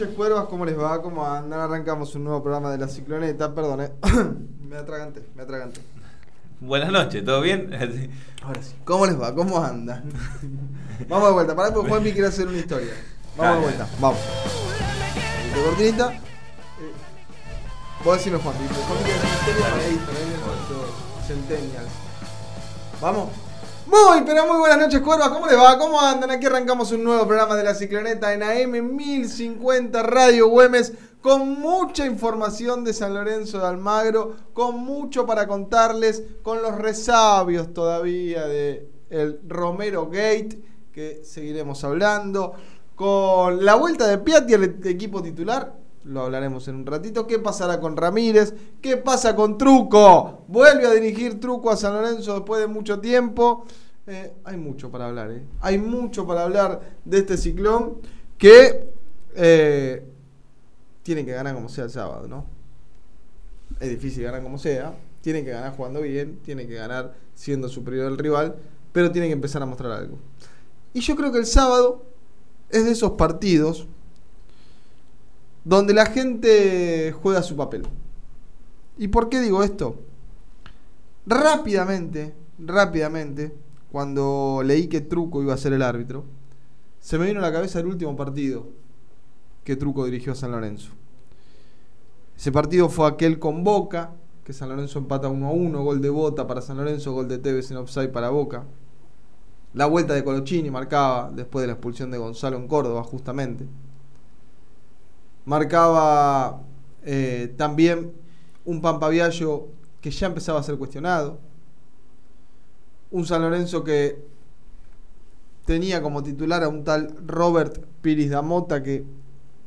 noches, cuervas. ¿Cómo les va? ¿Cómo andan? Arrancamos un nuevo programa de la cicloneta. Perdón, eh. me atraganté, me atraganté. Buenas noches, ¿todo bien? Ahora sí. ¿Cómo les va? ¿Cómo andan? Vamos de vuelta. Para que Juanpi quiere hacer una historia. Vamos de vuelta. Vamos. De cortinita. Eh, Vos decime Juanpi. porque Juanpi quiere hacer una historia editor, eh, Centennials. Vamos. Muy, pero muy buenas noches, cuervas. ¿Cómo les va? ¿Cómo andan? Aquí arrancamos un nuevo programa de la cicloneta en AM 1050 Radio Güemes. Con mucha información de San Lorenzo de Almagro, con mucho para contarles, con los resabios todavía de el Romero Gate, que seguiremos hablando, con la vuelta de Piatti al equipo titular, lo hablaremos en un ratito. ¿Qué pasará con Ramírez? ¿Qué pasa con Truco? Vuelve a dirigir Truco a San Lorenzo después de mucho tiempo. Eh, hay mucho para hablar, ¿eh? Hay mucho para hablar de este ciclón que eh, tienen que ganar como sea el sábado, ¿no? Es difícil ganar como sea. Tienen que ganar jugando bien, tienen que ganar siendo superior al rival, pero tienen que empezar a mostrar algo. Y yo creo que el sábado es de esos partidos donde la gente juega su papel. ¿Y por qué digo esto? Rápidamente, rápidamente, cuando leí que Truco iba a ser el árbitro, se me vino a la cabeza el último partido que Truco dirigió a San Lorenzo. Ese partido fue aquel con Boca, que San Lorenzo empata 1 a 1, gol de Bota para San Lorenzo, gol de Tevez en offside para Boca. La vuelta de Colochini marcaba después de la expulsión de Gonzalo en Córdoba, justamente marcaba eh, también un Pampaviallo que ya empezaba a ser cuestionado, un San Lorenzo que tenía como titular a un tal Robert Piris da Mota que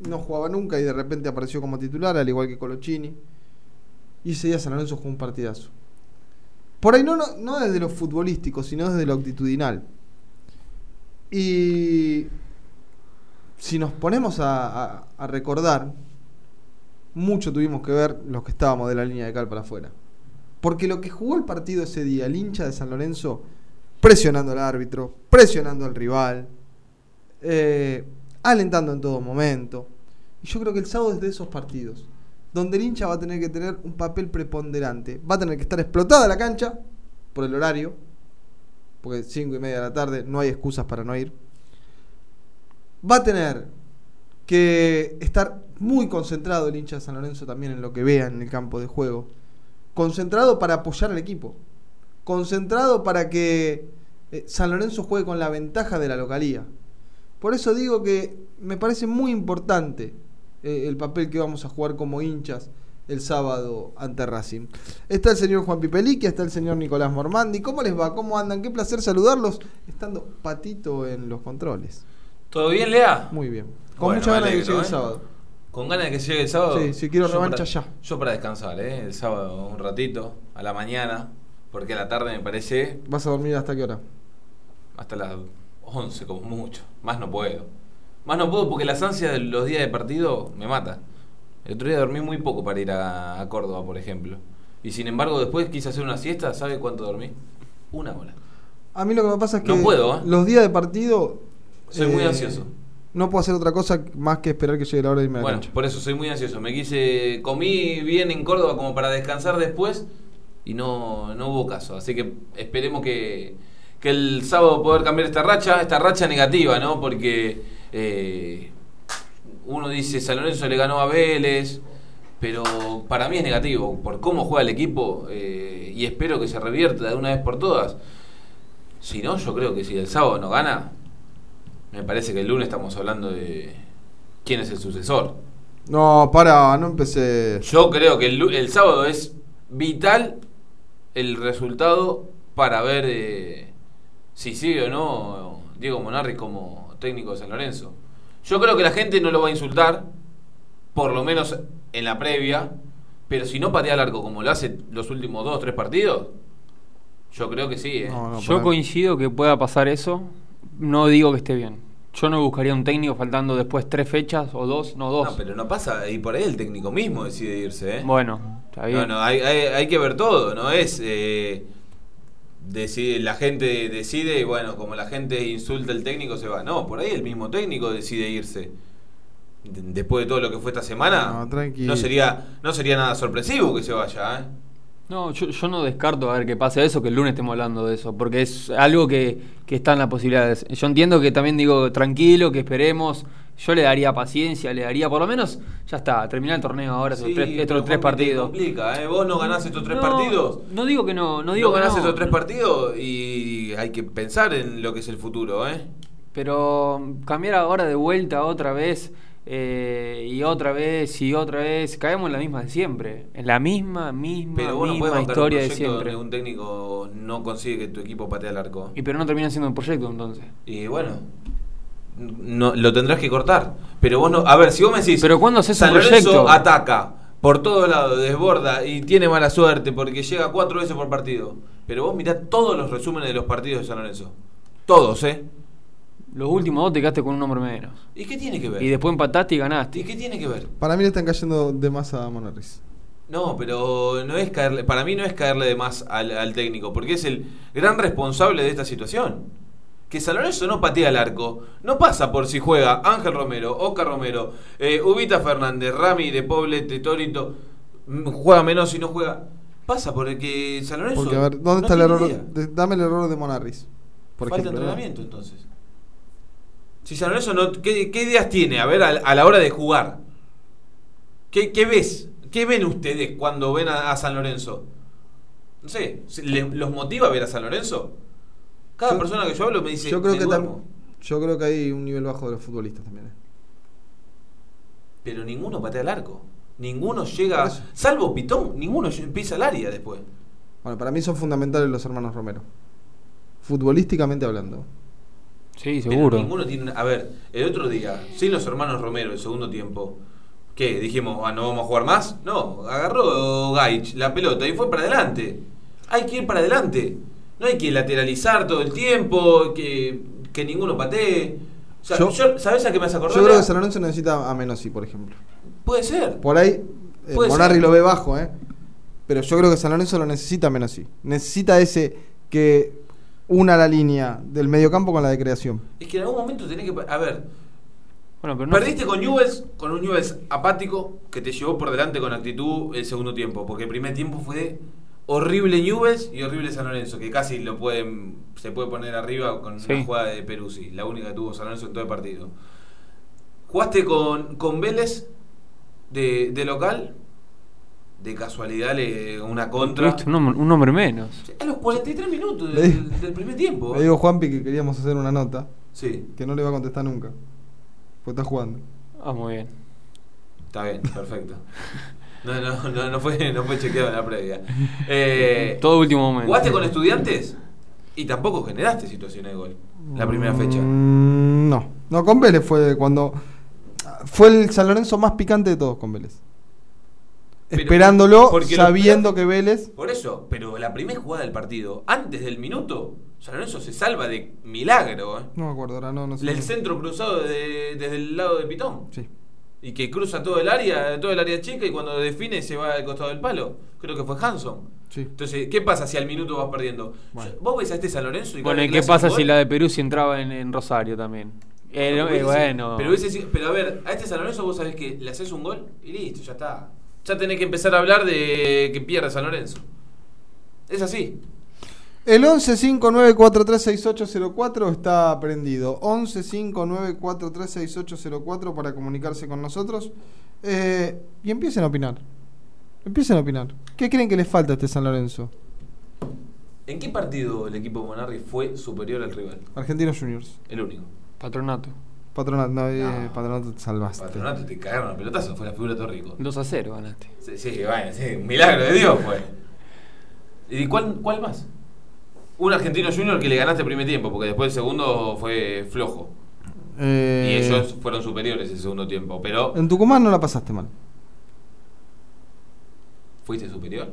no jugaba nunca y de repente apareció como titular, al igual que Colochini, y ese día San Lorenzo jugó un partidazo. Por ahí no, no, no desde lo futbolístico, sino desde lo actitudinal. Y si nos ponemos a, recordar, mucho tuvimos que ver los que estábamos de la línea de cal para afuera. Porque lo que jugó el partido ese día, el hincha de San Lorenzo, presionando al árbitro, presionando al rival, eh, alentando en todo momento. Y yo creo que el sábado es de esos partidos, donde el hincha va a tener que tener un papel preponderante. Va a tener que estar explotada la cancha por el horario, porque cinco y media de la tarde no hay excusas para no ir va a tener que estar muy concentrado el hincha de San Lorenzo también en lo que vea en el campo de juego. Concentrado para apoyar al equipo. Concentrado para que eh, San Lorenzo juegue con la ventaja de la localía. Por eso digo que me parece muy importante eh, el papel que vamos a jugar como hinchas el sábado ante Racing. Está el señor Juan Pipeliqui, está el señor Nicolás Mormandi. ¿Cómo les va? ¿Cómo andan? Qué placer saludarlos estando patito en los controles. ¿Todo bien, Lea? Muy bien. Con bueno, mucha ganas de que llegue el sábado. ¿Con ganas de que llegue el sábado? Sí, sí, quiero revancha para, ya. Yo para descansar, ¿eh? El sábado un ratito, a la mañana, porque a la tarde me parece... ¿Vas a dormir hasta qué hora? Hasta las 11 como mucho. Más no puedo. Más no puedo porque las ansias de los días de partido me matan. El otro día dormí muy poco para ir a, a Córdoba, por ejemplo. Y sin embargo después quise hacer una siesta, ¿sabe cuánto dormí? Una hora. A mí lo que me pasa es que no puedo, ¿eh? los días de partido soy muy ansioso. No puedo hacer otra cosa más que esperar que llegue la hora de irme a la Bueno, cancha. por eso soy muy ansioso. Me quise, comí bien en Córdoba como para descansar después y no, no hubo caso. Así que esperemos que, que el sábado poder cambiar esta racha, esta racha negativa, ¿no? Porque eh, uno dice San Lorenzo le ganó a Vélez, pero para mí es negativo por cómo juega el equipo eh, y espero que se revierta de una vez por todas. Si no, yo creo que si el sábado no gana, me parece que el lunes estamos hablando de quién es el sucesor. No, para, no empecé. Yo creo que el, el sábado es vital el resultado para ver eh, si sigue o no Diego Monarri como técnico de San Lorenzo. Yo creo que la gente no lo va a insultar, por lo menos en la previa, pero si no patea el arco como lo hace los últimos dos o tres partidos, yo creo que sí. ¿eh? No, no, yo coincido que pueda pasar eso no digo que esté bien. Yo no buscaría un técnico faltando después tres fechas o dos, no dos. No, pero no pasa, y por ahí el técnico mismo decide irse, ¿eh? Bueno, está bien. No, no, hay, hay, hay que ver todo, no es. Eh, decide, la gente decide y bueno, como la gente insulta al técnico se va. No, por ahí el mismo técnico decide irse. de- después de todo lo que fue esta semana, No, tranquilo. no sería, no sería nada sorpresivo que se vaya, ¿eh? No, yo, yo no descarto a ver qué pasa eso, que el lunes estemos hablando de eso, porque es algo que, que está en las posibilidades. Yo entiendo que también digo tranquilo, que esperemos. Yo le daría paciencia, le daría por lo menos, ya está, terminar el torneo ahora, estos Sí, tres, estos tres te partidos. complica, ¿eh? Vos no ganás estos tres No, partidos. No digo que no, no digo no que ganás no, estos tres partidos y hay que pensar en lo que es el futuro, ¿eh? Pero cambiar ahora de vuelta otra vez eh, y otra vez y otra vez, caemos en la misma de siempre, en la misma, misma, Pero misma historia un de siempre. donde un técnico no consigue que tu equipo patee al arco. Y pero no termina siendo un proyecto entonces. Y bueno, no, lo tendrás que cortar. Pero vos no. A ver, si vos me decís. Pero ¿cuándo haces un San Lorenzo proyecto? ataca por todos lados, desborda y tiene mala suerte porque llega cuatro veces por partido. Pero vos mirá todos los resúmenes de los partidos de San Lorenzo. Todos, ¿eh? Los últimos dos te quedaste con un hombre menos. ¿Y qué tiene que ver? Y después empataste y ¿Y ganaste. qué tiene que ver? Para mí le están cayendo de más a Monarris. No, pero no es caerle, para mí no es caerle de más al, al técnico, porque es el gran responsable de esta situación. Que San Lorenzo no patea al arco, no pasa por si juega Ángel Romero, Oscar Romero, eh, Ubita Fernández, Rami de Poblete, Torito, juega menos y no juega. Pasa por el que San Lorenzo. Porque, a ver, ¿dónde no está el error? de- dame el error de Monarris. Por Falta ejemplo. ¿no? entrenamiento entonces. Si San Lorenzo no. ¿Qué, qué ideas tiene? A ver, a, a la hora de jugar. ¿Qué, qué ves? ¿Qué ven ustedes cuando ven a, a San Lorenzo? No sé, ¿se- le- ¿los motiva a ver a San Lorenzo? Cada Yo- persona que yo hablo me dice. yo, creo "Me que duermo". tam- yo creo que hay un nivel bajo de los futbolistas también. ¿eh? Pero ninguno patea al arco. Ninguno llega. Salvo Pitón, ninguno pisa al área después. Bueno, para mí son fundamentales los hermanos Romero. Futbolísticamente hablando. Sí, Pero seguro. ninguno tiene. una- A ver, el otro día, sin los hermanos Romero, el segundo tiempo, ¿qué? Dijimos, ah, ¿no vamos a jugar más? No, agarró Gaich la pelota y fue para adelante. Hay que ir para adelante. No hay que lateralizar todo el tiempo, que, que ninguno patee. O sea, Yo- yo- ¿sabes a qué me hace acordar? Yo creo que San Lorenzo necesita a Menossi, por ejemplo. Puede ser. Por ahí, eh, Puede Monarri ser. lo ve bajo, ¿eh? Pero yo creo que San Lorenzo lo necesita a Menossi. Necesita ese que una la línea del mediocampo con la de creación. Es que en algún momento tenés que. A ver, Bueno, pero no- Perdiste con Newells, con un Newells apático que te llevó por delante con actitud el segundo tiempo. Porque el primer tiempo fue horrible Newells y horrible San Lorenzo, que casi lo pueden se puede poner arriba con Sí. una jugada de Peruzzi, la única que tuvo San Lorenzo en todo el partido. Jugaste con, con Vélez de, de local, de casualidad le una contra. un, hombre, un hombre menos. A los 43 minutos del, digo- del primer tiempo. Le digo a Juanpi que queríamos hacer una nota Sí, que no le va a contestar nunca. Porque está jugando. Ah, muy bien. está bien, perfecto. No, no, no, no fue, no fue chequeado en la previa. Eh, Todo último momento. ¿Jugaste con estudiantes? Y tampoco generaste situaciones de gol. La primera fecha. Mm, no. No, con Vélez fue cuando. Fue el San Lorenzo más picante de todos con Vélez. Pero- Esperándolo, lo sabiendo que Vélez. Por eso, pero la primera jugada del partido, antes del minuto, San Lorenzo se salva de milagro. ¿eh? No me acuerdo ahora, no, no sé. El centro cruzado de- desde el lado de Pitón. Sí. Y que cruza todo el área, todo el área chica y cuando define se va al costado del palo. Creo que fue Hanson. Sí. Entonces, ¿qué pasa si al minuto vas perdiendo? Bueno. Vos ves a este San Lorenzo y Bueno, ¿y qué pasa si la de Perú si entraba en, en Rosario también? Eh, Pero eh, bueno. Pero a ver, a este San Lorenzo vos sabés que le haces un gol y listo, ya está. Ya tenés que empezar a hablar de que pierde San Lorenzo. Es así. El 1159436804 está prendido. 1159436804 para comunicarse con nosotros. Eh, y empiecen a opinar. Empiecen a opinar. ¿Qué creen que les falta a este San Lorenzo? ¿En qué partido el equipo Monarri fue superior al rival? Argentinos Juniors. El único. Patronato. Patronato, no, eh, No. Patronato te salvaste. Patronato te cagaron a pelotazo, fue la figura de Torrico. 2 a 0 ganaste. Sí, sí, bueno, sí, un milagro de Dios fue. ¿Y cuál, cuál más? Un argentino junior que le ganaste el primer tiempo, porque después el segundo fue flojo. Eh, Y ellos fueron superiores el segundo tiempo. Pero, En Tucumán no la pasaste mal. ¿fuiste superior?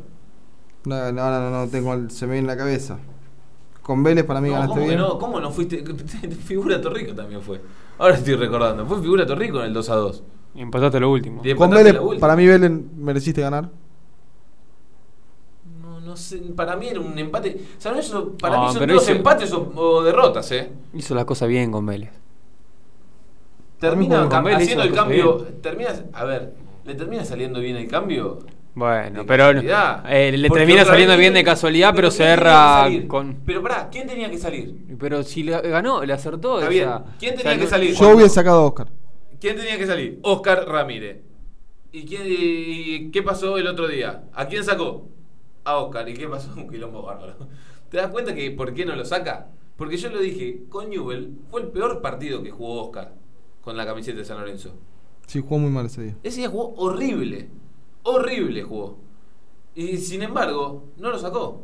No, no, no, no, tengo el, se me viene en la cabeza. Con Vélez para mí No, ganaste ¿cómo, que bien. no? ¿Cómo no fuiste? Figura Torrico también fue. Ahora estoy recordando. Fue figura Torrico en el 2 a 2. Y empataste lo último. Bien. Con Vélez, para mí Vélez mereciste ganar. No, no sé. Para mí era un empate. San Lorenzo, para No, mí son ese- empates o, o derrotas, ¿eh? Hizo la cosa bien con Vélez. termina haciendo el cambio. Termina, a ver, ¿le termina saliendo bien el cambio? Bueno, pero eh, le Porque termina saliendo bien de casualidad, pero, se ¿quién tenía que erra salir? con. Pero pará, ¿quién tenía que salir? Pero si le ganó, le acertó. Está bien. ¿Quién tenía que salir? Yo hubiera sacado a Oscar. ¿Quién tenía que salir? Oscar Ramírez. ¿Y, quién, y qué pasó el otro día? ¿A quién sacó? A Oscar. ¿Y qué pasó? Un quilombo bárbaro. ¿Te das cuenta que por qué no lo saca? Porque yo lo dije, con Newell fue el peor partido que jugó Oscar con la camiseta de San Lorenzo. Sí, jugó muy mal ese día. Ese día jugó horrible. Horrible jugó. Y sin embargo, no lo sacó.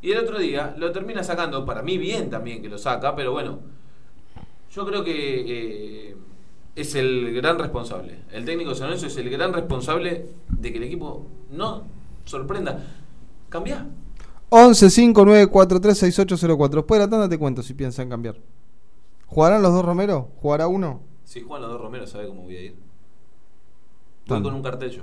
Y el otro día lo termina sacando, para mí bien también que lo saca, pero bueno, yo creo que eh, es el gran responsable. El técnico San Lorenzo es el gran responsable de que el equipo no sorprenda. Cambia. 11 5 9 4 3 6 8 0 4. Después de la tanda te cuento si piensan cambiar. ¿Jugarán los dos Romero? ¿Jugará uno? Si juegan los dos Romero, sabe cómo voy a ir. Voy con un cartel yo.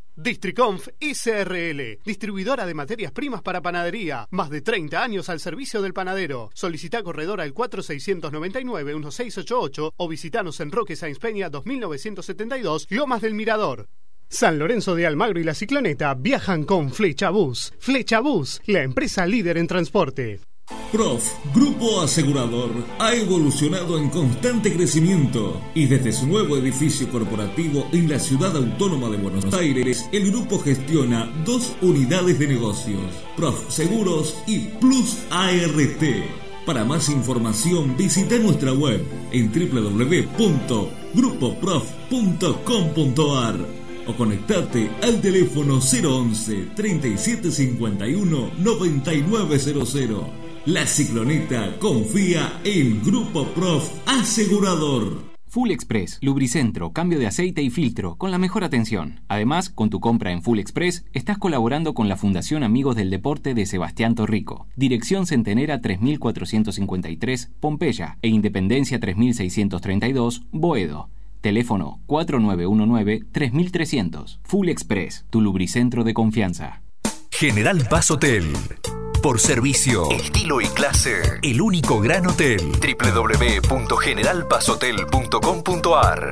Districonf SRL, distribuidora de materias primas para panadería. Más de 30 años al servicio del panadero. Solicita corredor al 4699-1688 o visitanos en Roque Sáenz Peña 2972, Lomas del Mirador. San Lorenzo de Almagro y la Cicloneta viajan con Flecha Bus. Flecha Bus, la empresa líder en transporte. Prof, Grupo Asegurador, ha evolucionado en constante crecimiento y desde su nuevo edificio corporativo en la ciudad autónoma de Buenos Aires, el grupo gestiona dos unidades de negocios, Prof Seguros y Plus ART. Para más información visita nuestra web en www.grupoprof.com.ar o conectate al teléfono 011 3751 9900. La Cicloneta confía en Grupo Prof Asegurador. Full Express, lubricentro, cambio de aceite y filtro, con la mejor atención. Además, con tu compra en Full Express, estás colaborando con la Fundación Amigos del Deporte de Sebastián Torrico. Dirección Centenera 3453, Pompeya, e Independencia 3632, Boedo. Teléfono 4919-3300. Full Express, tu lubricentro de confianza. General Paz Hotel. Por servicio, estilo y clase, el único gran hotel. www.generalpazhotel.com.ar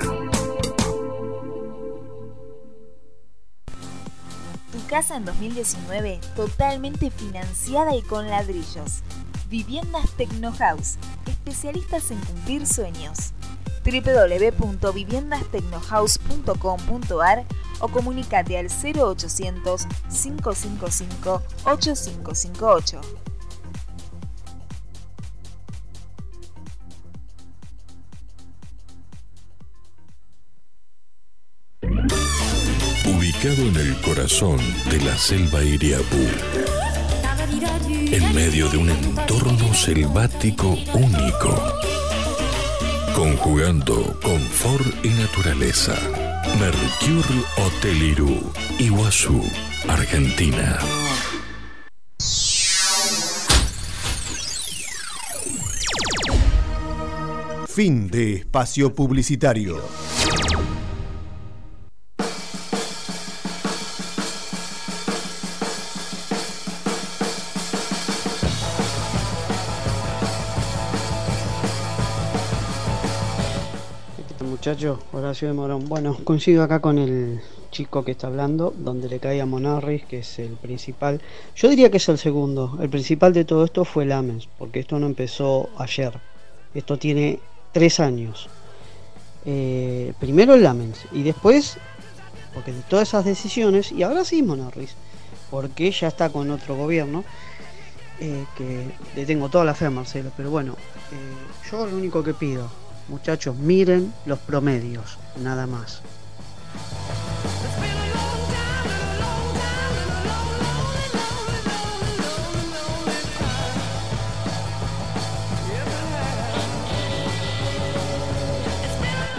Tu casa en 2019 totalmente financiada y con ladrillos. Viviendas Tecnohouse, especialistas en cumplir sueños. www.viviendastecnohouse.com.ar o comunicate al 0800 555 8558. Ubicado en el corazón de la selva Iriapú, en medio de un entorno selvático único, conjugando confort y naturaleza. Mercure Hotel Irú, Iguazú, Argentina. Fin de espacio publicitario. Muchacho, Horacio de Morón. Bueno, coincido acá con el chico que está hablando, donde le cae a Monarris, que es el principal. Yo diría que es el segundo. El principal de todo esto fue Lamens, porque esto no empezó ayer. Esto tiene tres años. Eh, primero Lamens y después, porque de todas esas decisiones, y ahora sí Monarris, porque ya está con otro gobierno. eh, que le tengo toda la fe a Marcelo, pero bueno, eh, yo lo único que pido, Muchachos, miren los promedios, nada más.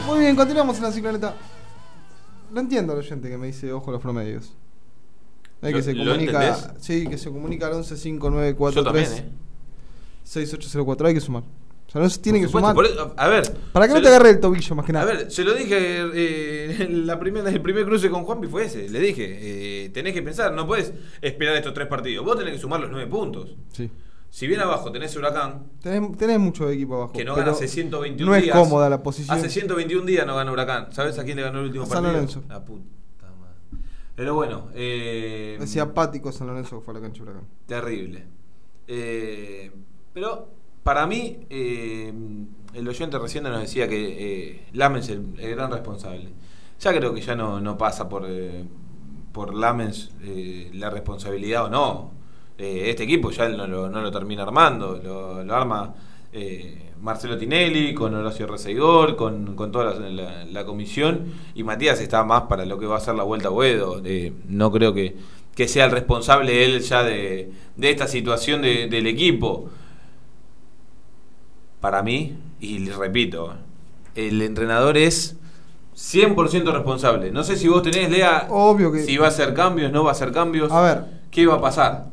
Muy bien, continuamos en la cicloneta. No entiendo al oyente que me dice ojo a los promedios. Hay ¿Lo- que se comunica. Sí, que se comunica al 11 Yo 5943 también, ¿eh? 6804. Hay que sumar. O sea, no se tiene Por que supuesto, sumar. eso- a ver. Para se no te lo- agarre el tobillo, más que A nada. ver, se lo dije, eh, la primera, el primer cruce con Juanpi fue ese. Le dije, eh, tenés que pensar, no puedes esperar estos tres partidos. Vos tenés que sumar los nueve puntos. Sí. Si bien abajo tenés Huracán, Tenés, tenés mucho equipo abajo. que no gana hace 121 No días. es cómoda la posición. Hace 121 días no gana Huracán. ¿Sabes a quién le ganó el último A San partido? Lorenzo. La puta madre. Pero bueno, eh, Decía apático San Lorenzo que fue a la cancha Huracán. Terrible. Eh, pero para mí, eh, el oyente recién nos decía que eh, Lamens es el, gran responsable. Ya creo que ya no, no pasa por, eh, por Lamens eh, la responsabilidad o no. Eh, este equipo ya no lo, no lo termina armando, lo, lo arma eh, Marcelo Tinelli, con Horacio Reseidor, con, con toda la, comisión, y Matías está más para lo que va a ser la vuelta a Boedo. No creo que, que sea el responsable él ya de, de esta situación de- del equipo. Para mí, y les repito, el entrenador es 100% responsable. No sé si vos tenés, Lea, Obvio que- si va a hacer cambios, no va a hacer cambios. A ver. ¿Qué va a pasar?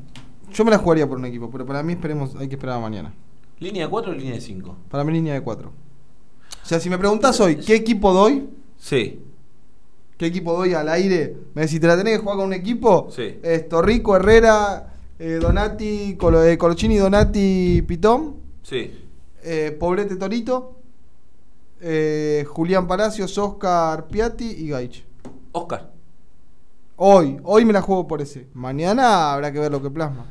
Yo me la jugaría por un equipo, pero para mí esperemos, hay que esperar a mañana. ¿Línea 4 o línea 5? Para mí línea de 4. O sea, si me preguntás hoy, ¿qué equipo doy? Sí. ¿Qué equipo doy al aire? Me decís, ¿te la tenés que jugar con un equipo? Sí. Es Torrico, Herrera, eh, Donati, Colo, eh, Donati, Pitón, Sí. Eh, Poblete Torito, eh, Julián Palacios, Oscar Piatti y Gaich. Oscar. Hoy, hoy me la juego por ese. Mañana habrá que ver lo que plasma.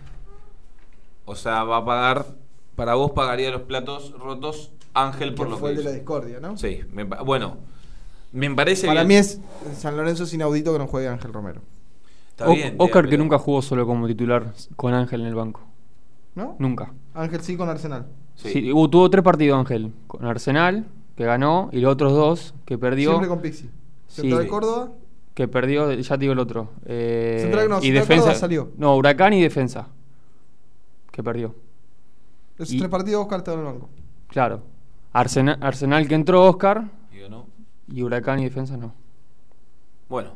O sea, va a pagar, para vos pagaría los platos rotos Ángel por Que lo fue el de la discordia, ¿no? Sí, me bueno, me parece Para bien. mí es San Lorenzo es inaudito que no juegue Ángel Romero. Está O- bien, Oscar que pero- nunca jugó solo como titular con Ángel en el banco. ¿No? Nunca. Ángel sí con Arsenal. Sí, hubo- tuvo tres partidos Ángel. Con Arsenal, que ganó, y los otros dos, que perdió. Siempre con Pixi. Sí. Central de Córdoba. Que perdió, ya te digo el otro. Eh, Central- no, y Central defensa. Córdoba salió. No, Huracán y defensa. Que perdió. Esos Y- tres partidos Oscar estaba en el banco. Claro. Arsenal, Arsenal que entró Oscar. Y ganó. Y Huracán y defensa no. Bueno,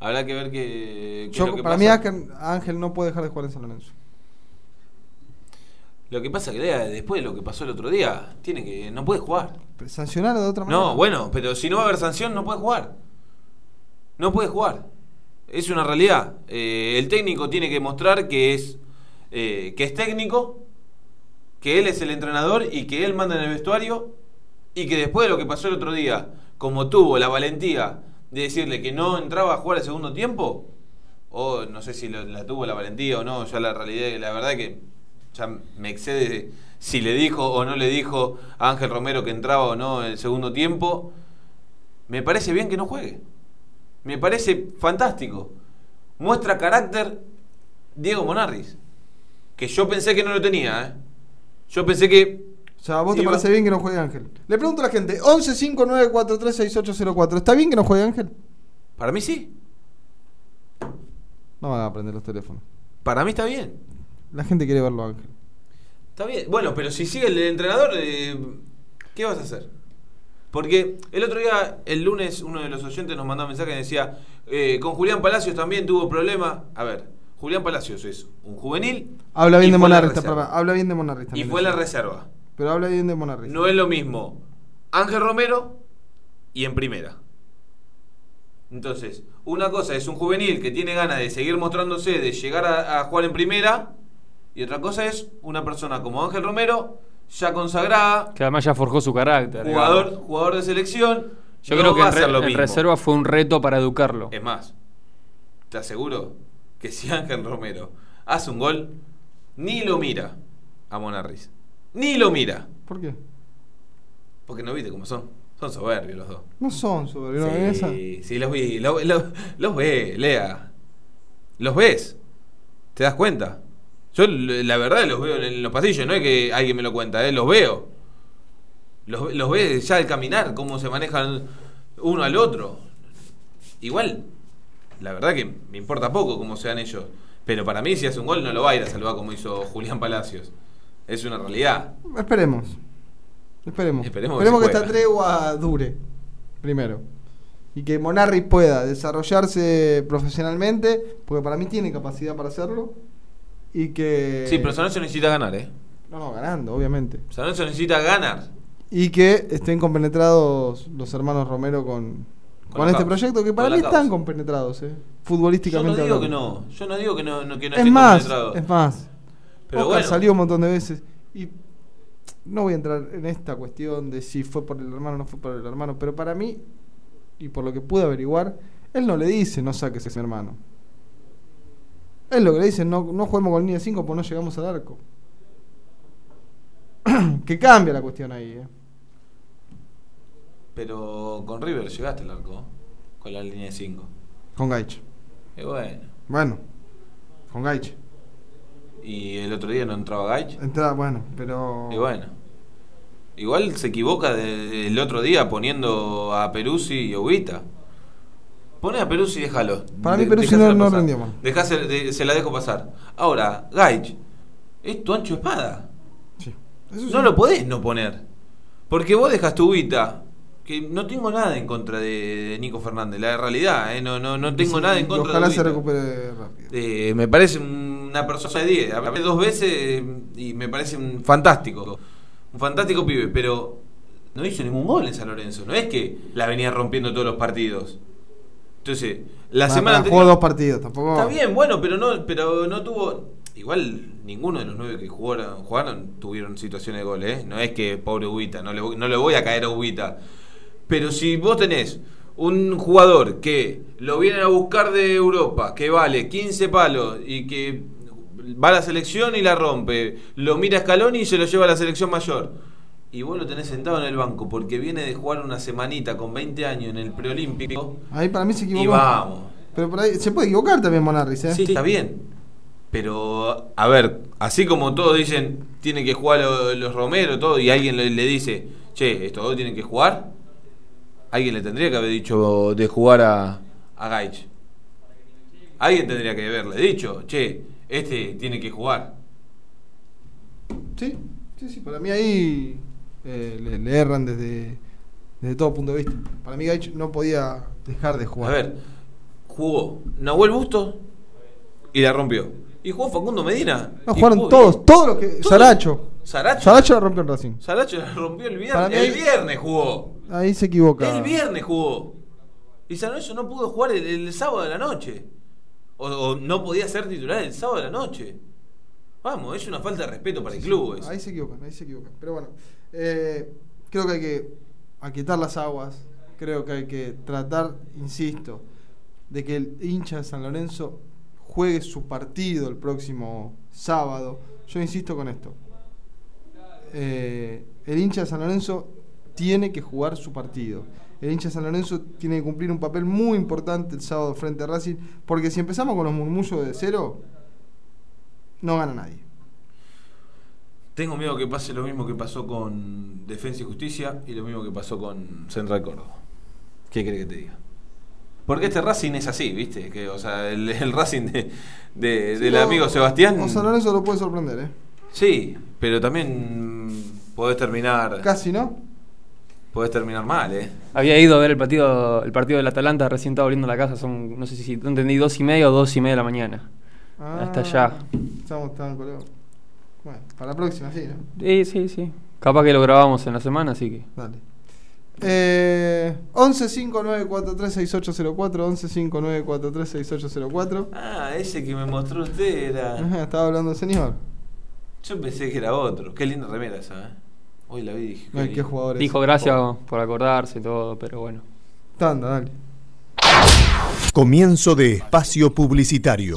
habrá que ver qué, qué Yo- es lo que para pasa. mí Ángel, Ángel no puede dejar de jugar en San Lorenzo. Lo que pasa que Lea, después de lo que pasó el otro día, tiene que no puede jugar. Pero Sancionarlo de otra manera. No, bueno, pero si no va a haber sanción, no puede jugar. No puede jugar. Es una realidad. Eh, el técnico tiene que mostrar que es, eh, que es técnico, que él es el entrenador y que él manda en el vestuario y que después de lo que pasó el otro día, como tuvo la valentía de decirle que no entraba a jugar el segundo tiempo, o no sé si lo- la tuvo la valentía o no, ya la realidad, la verdad que ya me excede si le dijo o no le dijo a Ángel Romero que entraba o no en el segundo tiempo, me parece bien que no juegue. Me parece fantástico. Muestra carácter Diego Monarris. Que yo pensé que no lo tenía, ¿eh? Yo pensé que. O sea, ¿a vos te parece bien que no juegue Ángel? Le pregunto a la gente, 11 5943 6804. ¿Está bien que no juegue Ángel? Para mí sí. No van a aprender los teléfonos. Para mí está bien. La gente quiere verlo Ángel. Está bien. Bueno, pero si sigue el entrenador, eh, ¿qué vas a hacer? Porque el otro día, el lunes, uno de los oyentes nos mandó un mensaje y decía, eh, con Julián Palacios también tuvo problemas. A ver, Julián Palacios es un juvenil. Habla bien de fue la Monarris, esta reserva. prueba. Habla bien de Monarris Y fue la reserva. Pero habla bien de Monarris. No es lo mismo Ángel Romero y en primera. Entonces, una cosa es un juvenil que tiene ganas de seguir mostrándose, de llegar a, a jugar en primera, y otra cosa es una persona como Ángel Romero, ya consagrada, Que además ya forjó su carácter. jugador, digamos. jugador de selección. Yo no creo que en, re- lo en mismo. reserva fue un reto para educarlo. Es más, te aseguro que si Ángel Romero hace un gol, ni lo mira a Monarris. Ni lo mira. ¿Por qué? Porque no viste cómo son. Son soberbios los dos. No son soberbios. Sí, sí, los vi. Los, los, los ve, Lea. Los ves. ¿Te das cuenta? Yo, la verdad, los veo en los pasillos. No es que alguien me lo cuenta, ¿eh? los veo. Los, los ves ya al caminar, cómo se manejan uno al otro. Igual, la verdad que me importa poco cómo sean ellos. Pero para mí, si hace un gol, no lo va a ir a salvar como hizo Julián Palacios. Es una realidad. Esperemos. Esperemos. Esperemos Esperemos, que que, esta tregua dure. Primero. y que Monarri pueda desarrollarse profesionalmente, porque para mí tiene capacidad para hacerlo, y que... Sí, pero San Lorenzo necesita ganar, ¿eh? No, no, ganando, obviamente. San Lorenzo necesita ganar. Y que estén compenetrados los hermanos Romero con, con, este causa. proyecto, que para Con mí están compenetrados, eh, Yo no futbolísticamente. digo que no. Yo no digo que no, no- que no Es estén más, es más. Pero Oscar bueno. salió un montón de veces y no voy a entrar en esta cuestión de si fue por el hermano o no fue por el hermano, pero para mí, y por lo que pude averiguar, él no le dice no saques a mi hermano. Él lo que le dice no, no juguemos con línea 5 porque no llegamos al arco. que cambia la cuestión ahí, eh. Pero con River llegaste al arco. Con la línea de 5. Con Gaich. Y bueno. Bueno, con Gaich. Y el otro día no entraba Gaich. Entra, bueno, pero. Y bueno. Igual se equivoca de- el otro día poniendo a Peruzzi y a Pone a Peruzzi y déjalo. Para mí De- dejásela no- no rindió mal. Dejásela- de- se la dejo pasar. Ahora, Gaich, es tu ancho espada. Eso No sí. lo podés no poner. Porque vos dejaste Ubita. Que no tengo nada en contra de, Nico Fernández, la realidad, ¿eh? no, no, no tengo Sí, nada en contra Ojalá de se Ubita. recupere rápido. Eh, me parece una persona de 10. Hablé dos veces eh, y me parece un fantástico. Un fantástico pibe, pero no hizo ningún gol en San Lorenzo. No es que la venía rompiendo todos los partidos. Entonces, la Para- semana jugó dos partidos, tampoco. Está bien, bueno, pero no, pero no tuvo. Igual ninguno de los nueve que jugaron, jugaron tuvieron situaciones de gol, ¿eh? No es que pobre Ubita, no le, voy- no le voy a caer a Ubita. Pero si vos tenés un jugador que lo vienen a buscar de Europa, que vale 15 palos y que va a la selección y la rompe, lo mira Scaloni y se lo lleva a la selección mayor. Y vos lo tenés sentado en el banco porque viene de jugar una semanita con 20 años en el preolímpico. Ahí para mí se equivocó. Y vamos. Pero por ahí se puede equivocar también Monarris, ¿eh? Sí, está bien. Pero, a ver, así como todos dicen, tienen que jugar lo- los Romero, todo, y alguien le, le dice, che, estos dos tienen que jugar, alguien le tendría que haber dicho de jugar a, a Gaich. Alguien tendría que haberle dicho, che, este tiene que jugar. Sí, sí, sí. Para mí ahí eh, le, le erran desde, desde todo punto de vista. Para mí Gaich no podía dejar de A jugar. ver, jugó Nahuel Bustos y la rompió. Y jugó Facundo Medina. No, jugaron jugó todos, todos los que. Todos. Saracho. Saracho. Saracho la rompió en Racing. Saracho la rompió el viernes. mí El viernes jugó. Ahí se equivoca. El viernes jugó. Y San Lorenzo no pudo jugar el, el sábado de la noche. O, o no podía ser titular el sábado de la noche. Vamos, es una falta de respeto para el club. eso. Ahí se equivocan, ahí se equivocan. Pero bueno, eh, creo que hay que aquietar las aguas. Creo que hay que tratar, insisto, de que el hincha de San Lorenzo juegue su partido el próximo sábado. Yo insisto con esto. Eh, el hincha de San Lorenzo tiene que jugar su partido. El hincha de San Lorenzo tiene que cumplir un papel muy importante el sábado frente a Racing, porque si empezamos con los murmullos de cero, no gana nadie. Tengo miedo que pase lo mismo que pasó con Defensa y Justicia y lo mismo que pasó con Central Córdoba. ¿Qué crees que te diga? Porque este Racing es así, ¿viste? Que, o sea, el, el Racing de, de- del amigo Sebastián. O San Lorenzo lo puede sorprender, ¿eh? Sí, pero también podés terminar. Casi, ¿no? Podés terminar mal, ¿eh? Había ido a ver el partido, el partido del Atalanta, recién estaba volviendo a la casa, son, no sé si no entendí, dos y media o dos y media de la mañana. Hasta allá. Ah, Estamos tan colgados. Bueno, para la próxima, sí, ¿no? Sí, sí, sí. Capaz que lo grabamos en la semana, así que. Dale. Eh, 11 5943 6804 11 5943 6804 Ah, ese que me mostró usted era. Ajá, Estaba hablando el señor. Yo pensé que era otro. Qué linda remera esa, ¿eh? Hoy la vi y dije. Ay, qué jugador es. Dijo gracias por acordarse y todo, pero bueno. Tanda, dale. Comienzo de espacio publicitario.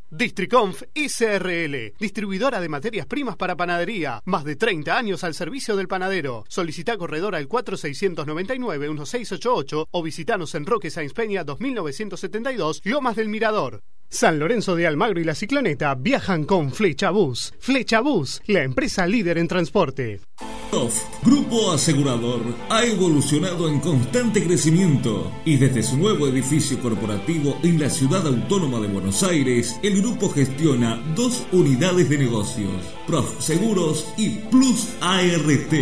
Districonf ICRL, distribuidora de materias primas para panadería. Más de 30 años al servicio del panadero. Solicita corredor al 4699-1688 o visitanos en Roque Sáenz Peña 2972, Lomas del Mirador. San Lorenzo de Almagro y la Cicloneta viajan con Flecha Bus. Flecha Bus, la empresa líder en transporte. Prof, Grupo Asegurador ha evolucionado en constante crecimiento y desde su nuevo edificio corporativo en la ciudad autónoma de Buenos Aires, el grupo gestiona dos unidades de negocios, Prof Seguros y Plus ART.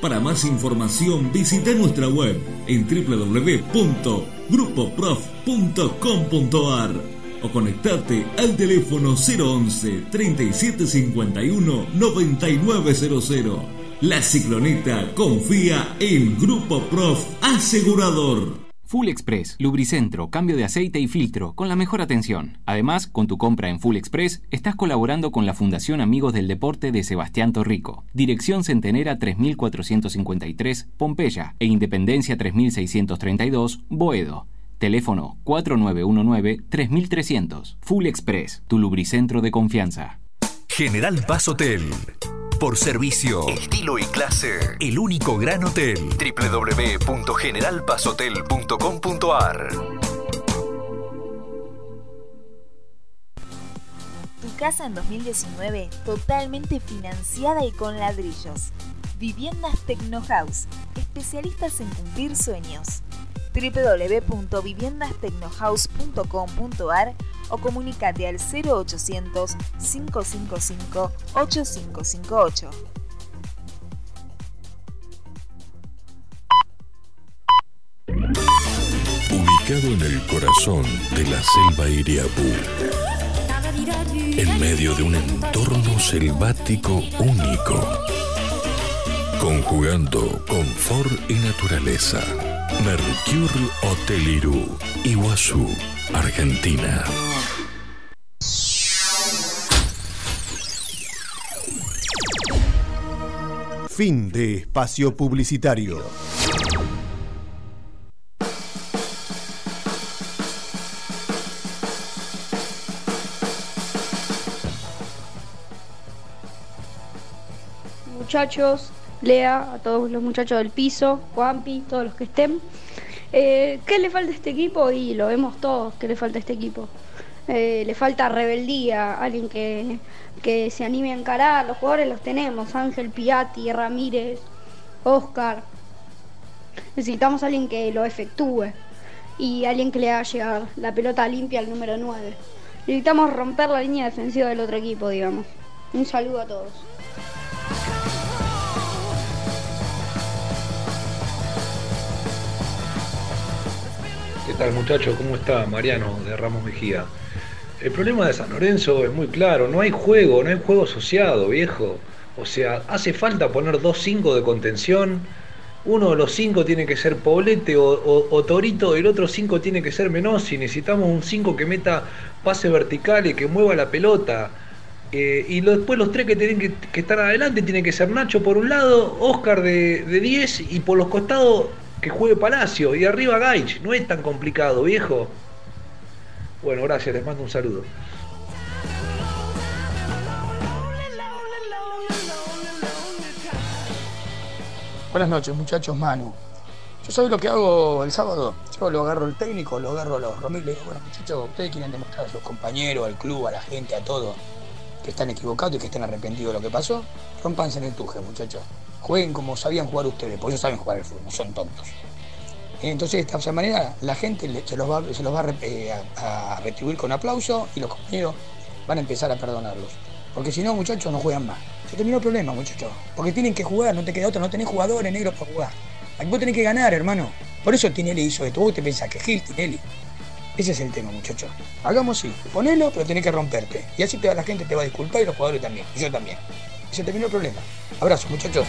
Para más información visita nuestra web en www.grupoprof.com.ar o conectate al teléfono 011 3751 9900. La cicloneta confía en Grupo Prof Asegurador. Full Express, lubricentro, cambio de aceite y filtro, con la mejor atención. Además, con tu compra en Full Express, estás colaborando con la Fundación Amigos del Deporte de Sebastián Torrico. Dirección Centenera 3453, Pompeya, e Independencia 3632, Boedo. Teléfono 4919-3300. Full Express, tu lubricentro de confianza. General Paz Hotel. Por servicio, estilo y clase, el único gran hotel. www.generalpazhotel.com.ar Tu casa en 2019 totalmente financiada y con ladrillos. Viviendas Tecnohouse, especialistas en cumplir sueños www.viviendastecnohouse.com.ar o comunicate al 0800 555 8558. Ubicado en el corazón de la selva Iriapú, en medio de un entorno selvático único, conjugando confort y naturaleza. Mercure Hotel Irú, Iguazú, Argentina. Fin de espacio publicitario. Muchachos, Lea, a todos los muchachos del piso, Juanpi, todos los que estén. Eh, ¿Qué le falta a este equipo? Y lo vemos todos, ¿qué le falta a este equipo? Eh, le falta rebeldía, alguien que, que se anime a encarar. Los jugadores los tenemos, Ángel Piatti, Ramírez, Oscar. Necesitamos alguien que lo efectúe y alguien que le haga llegar la pelota limpia al número 9. Necesitamos romper la línea defensiva del otro equipo, digamos. Un saludo a todos. Tal muchachos? ¿Cómo está? Mariano de Ramos Mejía. El problema de San Lorenzo es muy claro, no hay juego, no hay juego asociado, viejo. O sea, hace falta poner dos cinco de contención. Uno de los cinco tiene que ser Poblete o, Torito, el otro cinco tiene que ser Menossi. Necesitamos un cinco que meta pase verticales, que mueva la pelota. Eh, y después los tres que tienen que, estar adelante tienen que ser Nacho por un lado, Oscar de, de 10 y por los costados que juegue Palacio y arriba Gaich. No es tan complicado, viejo. Bueno, gracias, les mando un saludo. Buenas noches, muchachos, Manu. Yo sabes lo que hago el sábado. Yo lo agarro el técnico, lo agarro a los Romil le digo, bueno, muchachos, ustedes quieren demostrar a sus compañeros, al club, a la gente, a todos, que están equivocados y que estén arrepentidos de lo que pasó. Rompanse en el tuje, muchachos. Jueguen como sabían jugar ustedes, porque ellos saben jugar al fútbol, no son tontos. Entonces, de esta manera, la gente se los va, se los va eh, a- a retribuir con aplauso y los compañeros van a empezar a perdonarlos. Porque si no, muchachos, no juegan más. Se terminó el problema, muchachos. Porque tienen que jugar, no te queda otra, no tenés jugadores negros para jugar. Aquí vos tenés que ganar, hermano. Por eso Tinelli hizo esto. Vos te pensás que Gil, Tinelli. Ese es el tema, muchachos. Hagamos sí, ponelo, pero tenés que romperte. Y así te, la gente te va a disculpar y los jugadores también. Y yo también. Y se terminó el problema. Abrazo, muchachos.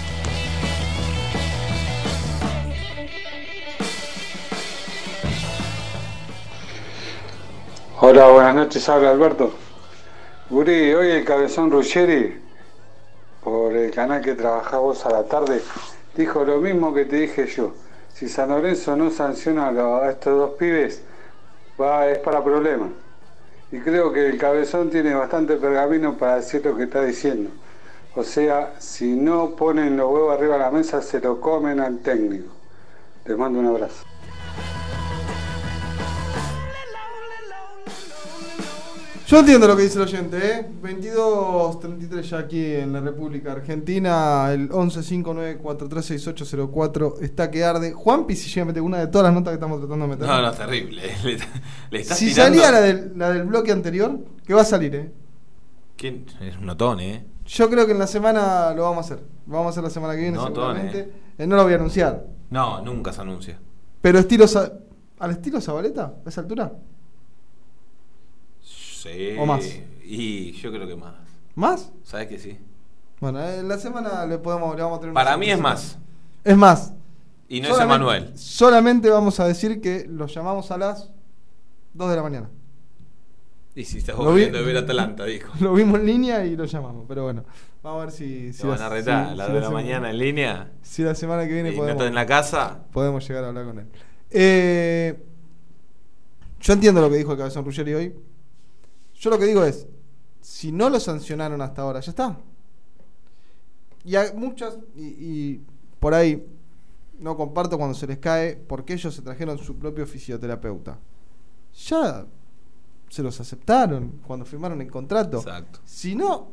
Hola, buenas noches, habla Alberto. Guri, hoy el cabezón Ruggeri, por el canal que trabajás vos a la tarde, dijo lo mismo que te dije yo. Si San Lorenzo no sanciona a estos dos pibes, es para problemas. Y creo que el cabezón tiene bastante pergamino para decir lo que está diciendo. O sea, si no ponen los huevos arriba de la mesa, se lo comen al técnico. Les mando un abrazo. Yo entiendo lo que dice el oyente, ¿eh? 22.33 ya aquí en la República Argentina, el 1159436804 está que arde. Juanpi si meter una de todas las notas que estamos tratando de meter. No, no, terrible. Le, le estás si tirando- salía la del, la del bloque anterior, que va a salir, ¿eh? ¿Quién? Es un notón, ¿eh? Yo creo que en la semana lo vamos a hacer. Lo vamos a hacer la semana que viene No, seguramente. Eh, no lo voy a anunciar. No, nunca se anuncia. Pero estilo ¿Al estilo Zabaleta? ¿A esa altura? Sí. ¿O más? Y yo creo que más. ¿Más? ¿Sabes que sí? Bueno, en la semana le, podemos, le vamos a tener Para mí es más. Es más. Y no es Emanuel. Solamente vamos a decir que lo llamamos a las 2 de la mañana. Y si estás volviendo vi- de ver Atalanta, dijo. Lo vimos en línea y lo llamamos, pero bueno. Vamos a ver si. si Lo van a retar si- a las si 2 de la mañana en línea. Si la semana que viene Y no podemos. está en la casa. Podemos llegar a hablar con él. Eh, yo entiendo lo que dijo el cabezón Ruggeri hoy. Yo lo que digo es: si no lo sancionaron hasta ahora, ya está. Y hay muchas, y, y por ahí no comparto cuando se les cae, porque ellos se trajeron su propio fisioterapeuta. Ya se los aceptaron cuando firmaron el contrato. Exacto. Si no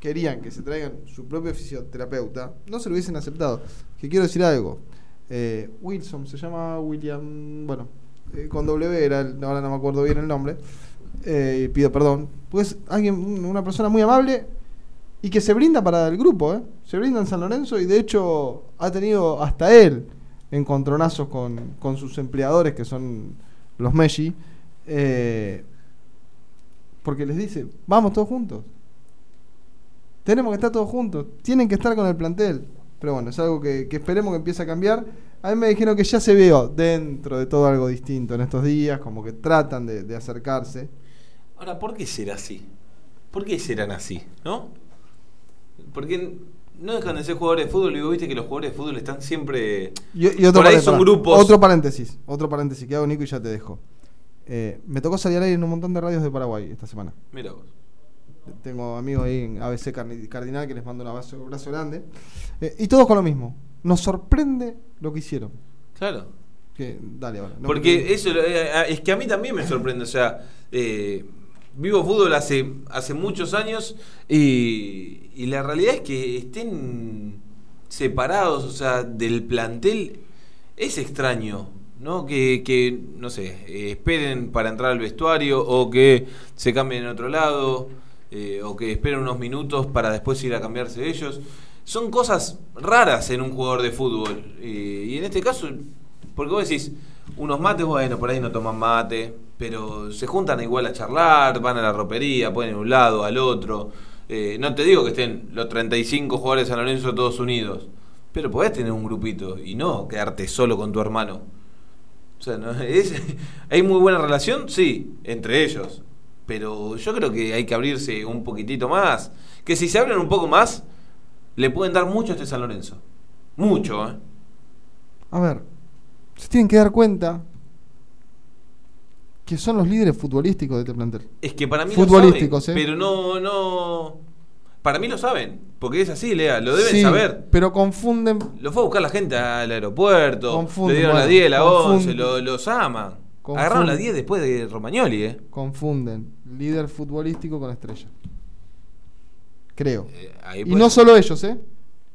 querían que se traigan su propio fisioterapeuta, no se lo hubiesen aceptado. Que quiero decir algo. Eh, Wilson, se llama William, bueno, eh, con W era, el- ahora no me acuerdo bien el nombre, eh, pido perdón. Pues alguien, un- una persona muy amable y que se brinda para el grupo, ¿eh? se brinda en San Lorenzo y de hecho ha tenido hasta él encontronazos con, con sus empleadores que son los Messi, eh, porque les dice, vamos todos juntos. Tenemos que estar todos juntos, tienen que estar con el plantel. Pero bueno, es algo que, esperemos que empiece a cambiar. A mí me dijeron que ya se vio dentro de todo algo distinto en estos días, como que tratan de acercarse. Ahora, ¿por qué será así? ¿Por qué serán así? ¿No? Porque no dejan de ser jugadores de fútbol y vos viste que los jugadores de fútbol están siempre. Y, y otro, por ahí son grupos. otro paréntesis, otro paréntesis que hago Nico y ya te dejo. Eh, me tocó salir al aire en un montón de radios de Paraguay esta semana. Mira vos. Tengo amigos ahí en ABC Cardinal que les mando un abrazo, un abrazo grande. Eh, y todos con lo mismo. Nos sorprende lo que hicieron. Claro. Que, dale, ahora. no Porque me- eso eh, es que a mí también me sorprende. O sea, eh, vivo fútbol hace, hace muchos años y, y la realidad es que estén separados, o sea, del plantel es extraño. ¿no? Que, que, no sé, esperen para entrar al vestuario o que se cambien en otro lado eh, o que esperen unos minutos para después ir a cambiarse ellos. Son cosas raras en un jugador de fútbol. Eh, y en este caso, porque vos decís, unos mates, bueno, por ahí no toman mate, pero se juntan igual a charlar, van a la ropería, a un lado, al otro. Eh, no te digo que estén los 35 jugadores de San Lorenzo todos unidos, pero podés tener un grupito y no quedarte solo con tu hermano. O sea, ¿no? es- ¿hay muy buena relación? Sí, entre ellos. Pero yo creo que hay que abrirse un poquitito más. Que si se abren un poco más, le pueden dar mucho a este San Lorenzo. Mucho, ¿eh? A ver, se tienen que dar cuenta que son los líderes futbolísticos de este plantel. Es que para mí Futbolísticos, lo saben, ¿eh? pero no, no. Para mí lo saben, porque es así, Lea, lo deben Sí, saber. Pero confunden. Lo fue a buscar la gente al aeropuerto, Confunden, le dieron la bueno, 10, la 11, confunden. lo- los aman. Confunden. Agarraron la 10 después de Romagnoli, ¿eh? Confunden líder futbolístico con estrella. Creo. ahí y no ser. solo ellos, ¿eh?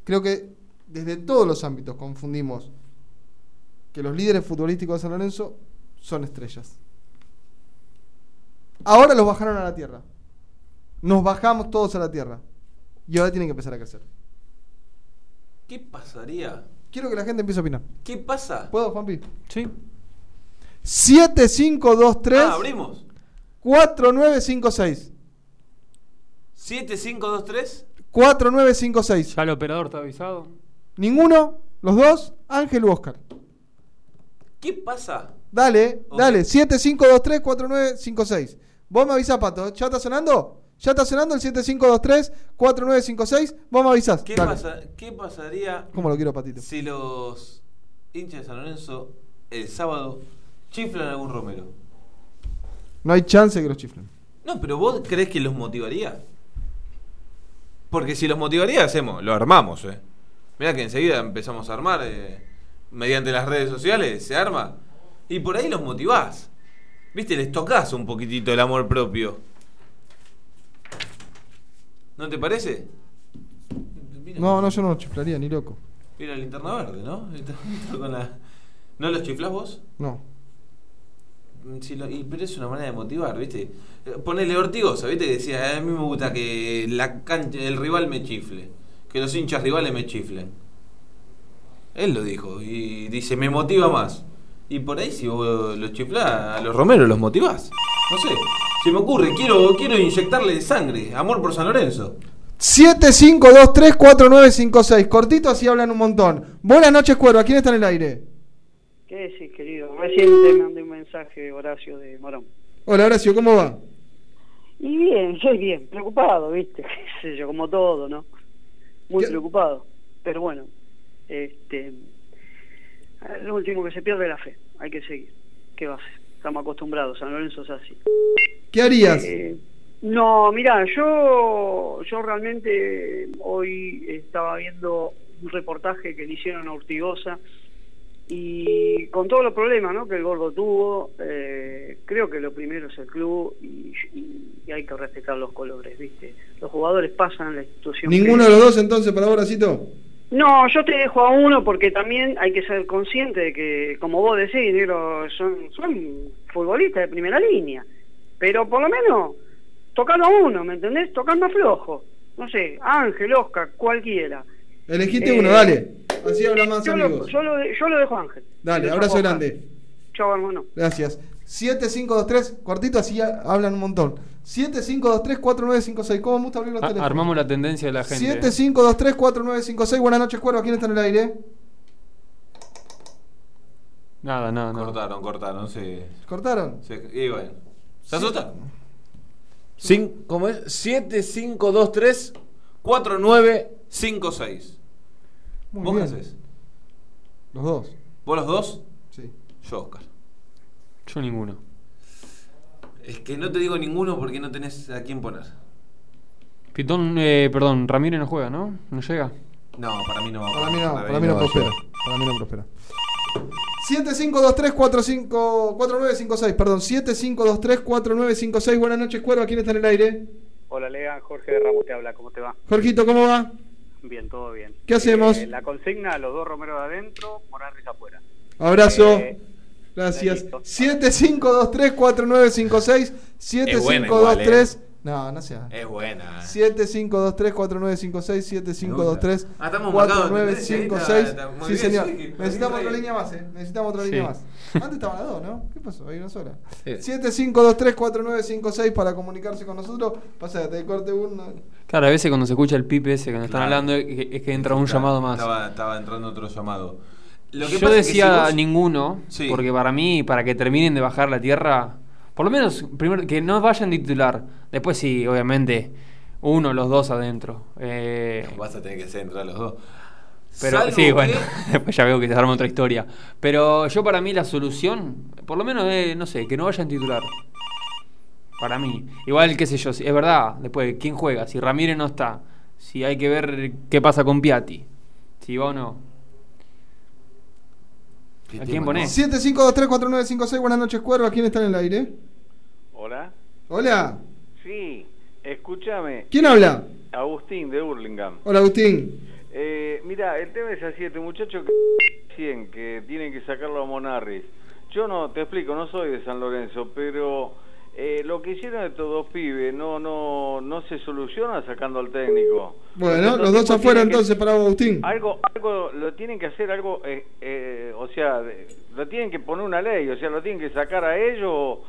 Creo que desde todos los ámbitos confundimos que los líderes futbolísticos de San Lorenzo son estrellas. Ahora los bajaron a la tierra. Nos bajamos todos a la tierra. Y ahora tienen que empezar a crecer. ¿Qué pasaría? Quiero que la gente empiece a opinar. ¿Qué pasa? ¿Puedo, Juanpi? Sí. 7523 Ah, abrimos. 4956. 7523. 4956. Ya el operador está avisado. Ninguno, los dos, Ángel u Oscar. ¿Qué pasa? Dale, Ok. dale, 7523-4956. Vos me avisás, Pato. ¿Ya está sonando? ¿Ya está sonando el 7523-4956? Vos me avisás. ¿Qué, pasa, ¿Qué pasaría ¿Cómo lo quiero, Patito? si los hinchas de San Lorenzo el sábado chiflan a algún Romero? No hay chance que los chiflen. No, pero vos crees que los motivaría. Porque si los motivaría, hacemos, lo armamos, eh. Mirá que enseguida empezamos a armar eh, mediante las redes sociales, se arma. Y por ahí los motivás. Viste, les tocas un poquitito el amor propio. ¿No te parece? No, no, yo no lo chiflaría ni loco. Mira la linterna verde, ¿no? Con la- ¿No los chiflás vos? No. Mm, sí, lo- y- pero es una manera de motivar, ¿viste? Eh, Ponele Ortigosa, ¿viste? Que decía, a mí me gusta que la cancha, el rival me chifle. Que los hinchas rivales me chiflen. Él lo dijo y dice, me motiva más. Y por ahí si vos los chiflás a los Romero los motivás. No sé, se me ocurre, quiero, quiero inyectarle sangre, amor por San Lorenzo. 75234956. Cortito, así hablan un montón. Buenas noches, Cuerva. ¿Quién está en el aire? ¿Qué decís, querido? Recién te mandé un mensaje, Horacio, de Morón. Hola, Horacio, ¿cómo va? Y bien, estoy bien, preocupado, ¿viste? Qué sé yo, como todo, ¿no? Muy preocupado. Pero bueno, este. Lo último que se pierde es la fe. Hay que seguir. ¿Qué va a ser? Estamos acostumbrados, San Lorenzo es así. ¿Qué harías? Eh, no, mira, yo, yo realmente hoy estaba viendo un reportaje que le hicieron a Urtigosa y con todos los problemas ¿no? que el gordo tuvo, eh, creo que lo primero es el club y, y- y hay que respetar los colores, ¿viste? Los jugadores pasan la institución. ¿Ninguno de los dos entonces para vos, Horacito? No, yo te dejo a uno porque también hay que ser consciente de que, como vos decís, negro, son, son futbolistas de primera línea. Pero por lo menos, tocando a uno, ¿me entendés? Tocando flojo. No sé, Ángel, Oscar, cualquiera. Elegiste Eh, uno, dale. Así habla más Yo lo, amigos. yo, lo, yo lo dejo a Ángel. Dale, Lo abrazo grande. Chao, hermano. Gracias. 7523, cortito, así hablan un montón. 75234956. ¿Cómo me gusta abrir los A- teléfonos? armamos la tendencia de la gente. 75234956. Buenas noches, Cuerva. ¿Quién está en el aire? Nada, nada, nada. Cortaron, cortaron, sí. ¿Cortaron? Sí, y bueno. ¿Se asusta? Cin- ¿Cómo es? 7523 4956. Muy ¿Vos qué bien. haces? Los dos. ¿Vos los dos? Sí. Yo, Oscar. Yo ninguno. Es que no te digo ninguno porque no tenés a quién poner. Pitón, eh, perdón, Ramírez no juega, ¿no? ¿No llega? No, para mí no va a Para mí no, para para mí no prospera. Para mí no prospera. 7523454956, perdón, 75234956. Buenas noches, Cuerva. ¿Quién está en el aire? Hola, Lea, Jorge de Ramos te habla, ¿cómo te va? Jorgito, ¿cómo va? Bien, todo bien. ¿Qué hacemos? Eh, la consigna, los dos Romero de adentro, Morarris afuera. Abrazo. Eh, Gracias. listo. 75234956. Es buena igual, 7523. No, no sea. Es buena. 75234956. 7523 Ah, estamos marcados, 4956. está- está muy Sí, señor. sí, Necesitamos otra línea más, eh. Necesitamos otra línea más. Antes estaban las dos, ¿no? ¿Qué pasó? Hay una sola. Sí. 75234956 para comunicarse con nosotros. Pasa te corte uno. Claro, a veces cuando se escucha el pipe ese que nos están hablando es que, es que entra un llamado más. Estaba, estaba entrando otro llamado. Lo que Yo que decía si vos- ninguno, Sí. porque para mí, para que terminen de bajar la tierra, por lo menos primero que no vayan de titular. Después sí, obviamente, uno, los dos adentro. Eh, Vas a tener que hacer entrar los dos. pero Salvo sí, bueno, después ya veo que se arma otra historia. Pero yo para mí la solución, por lo menos, es, no sé, que no vayan titular. Para mí. Igual, qué sé yo, si- es verdad, después, ¿quién juega? Si Ramírez no está, si hay que ver qué pasa con Piatti, si va o no. ¿A quién ponés? 75234956. Buenas noches, Cuerva. ¿Quién está en el aire? Hola. Hola. Sí, escúchame. ¿Quién habla? Agustín de Hurlingham. Hola, Agustín. Eh, mira, el tema es así, este muchacho que 100 que tienen que sacarlo a Monarris. Yo no, te explico, no soy de San Lorenzo, pero eh, lo que hicieron estos dos pibes no no no se soluciona sacando al técnico. Bueno, los dos afuera entonces para Agustín. Algo, algo lo tienen que hacer algo, eh, eh, o sea, lo tienen que poner una ley, o sea, lo tienen que sacar a ellos,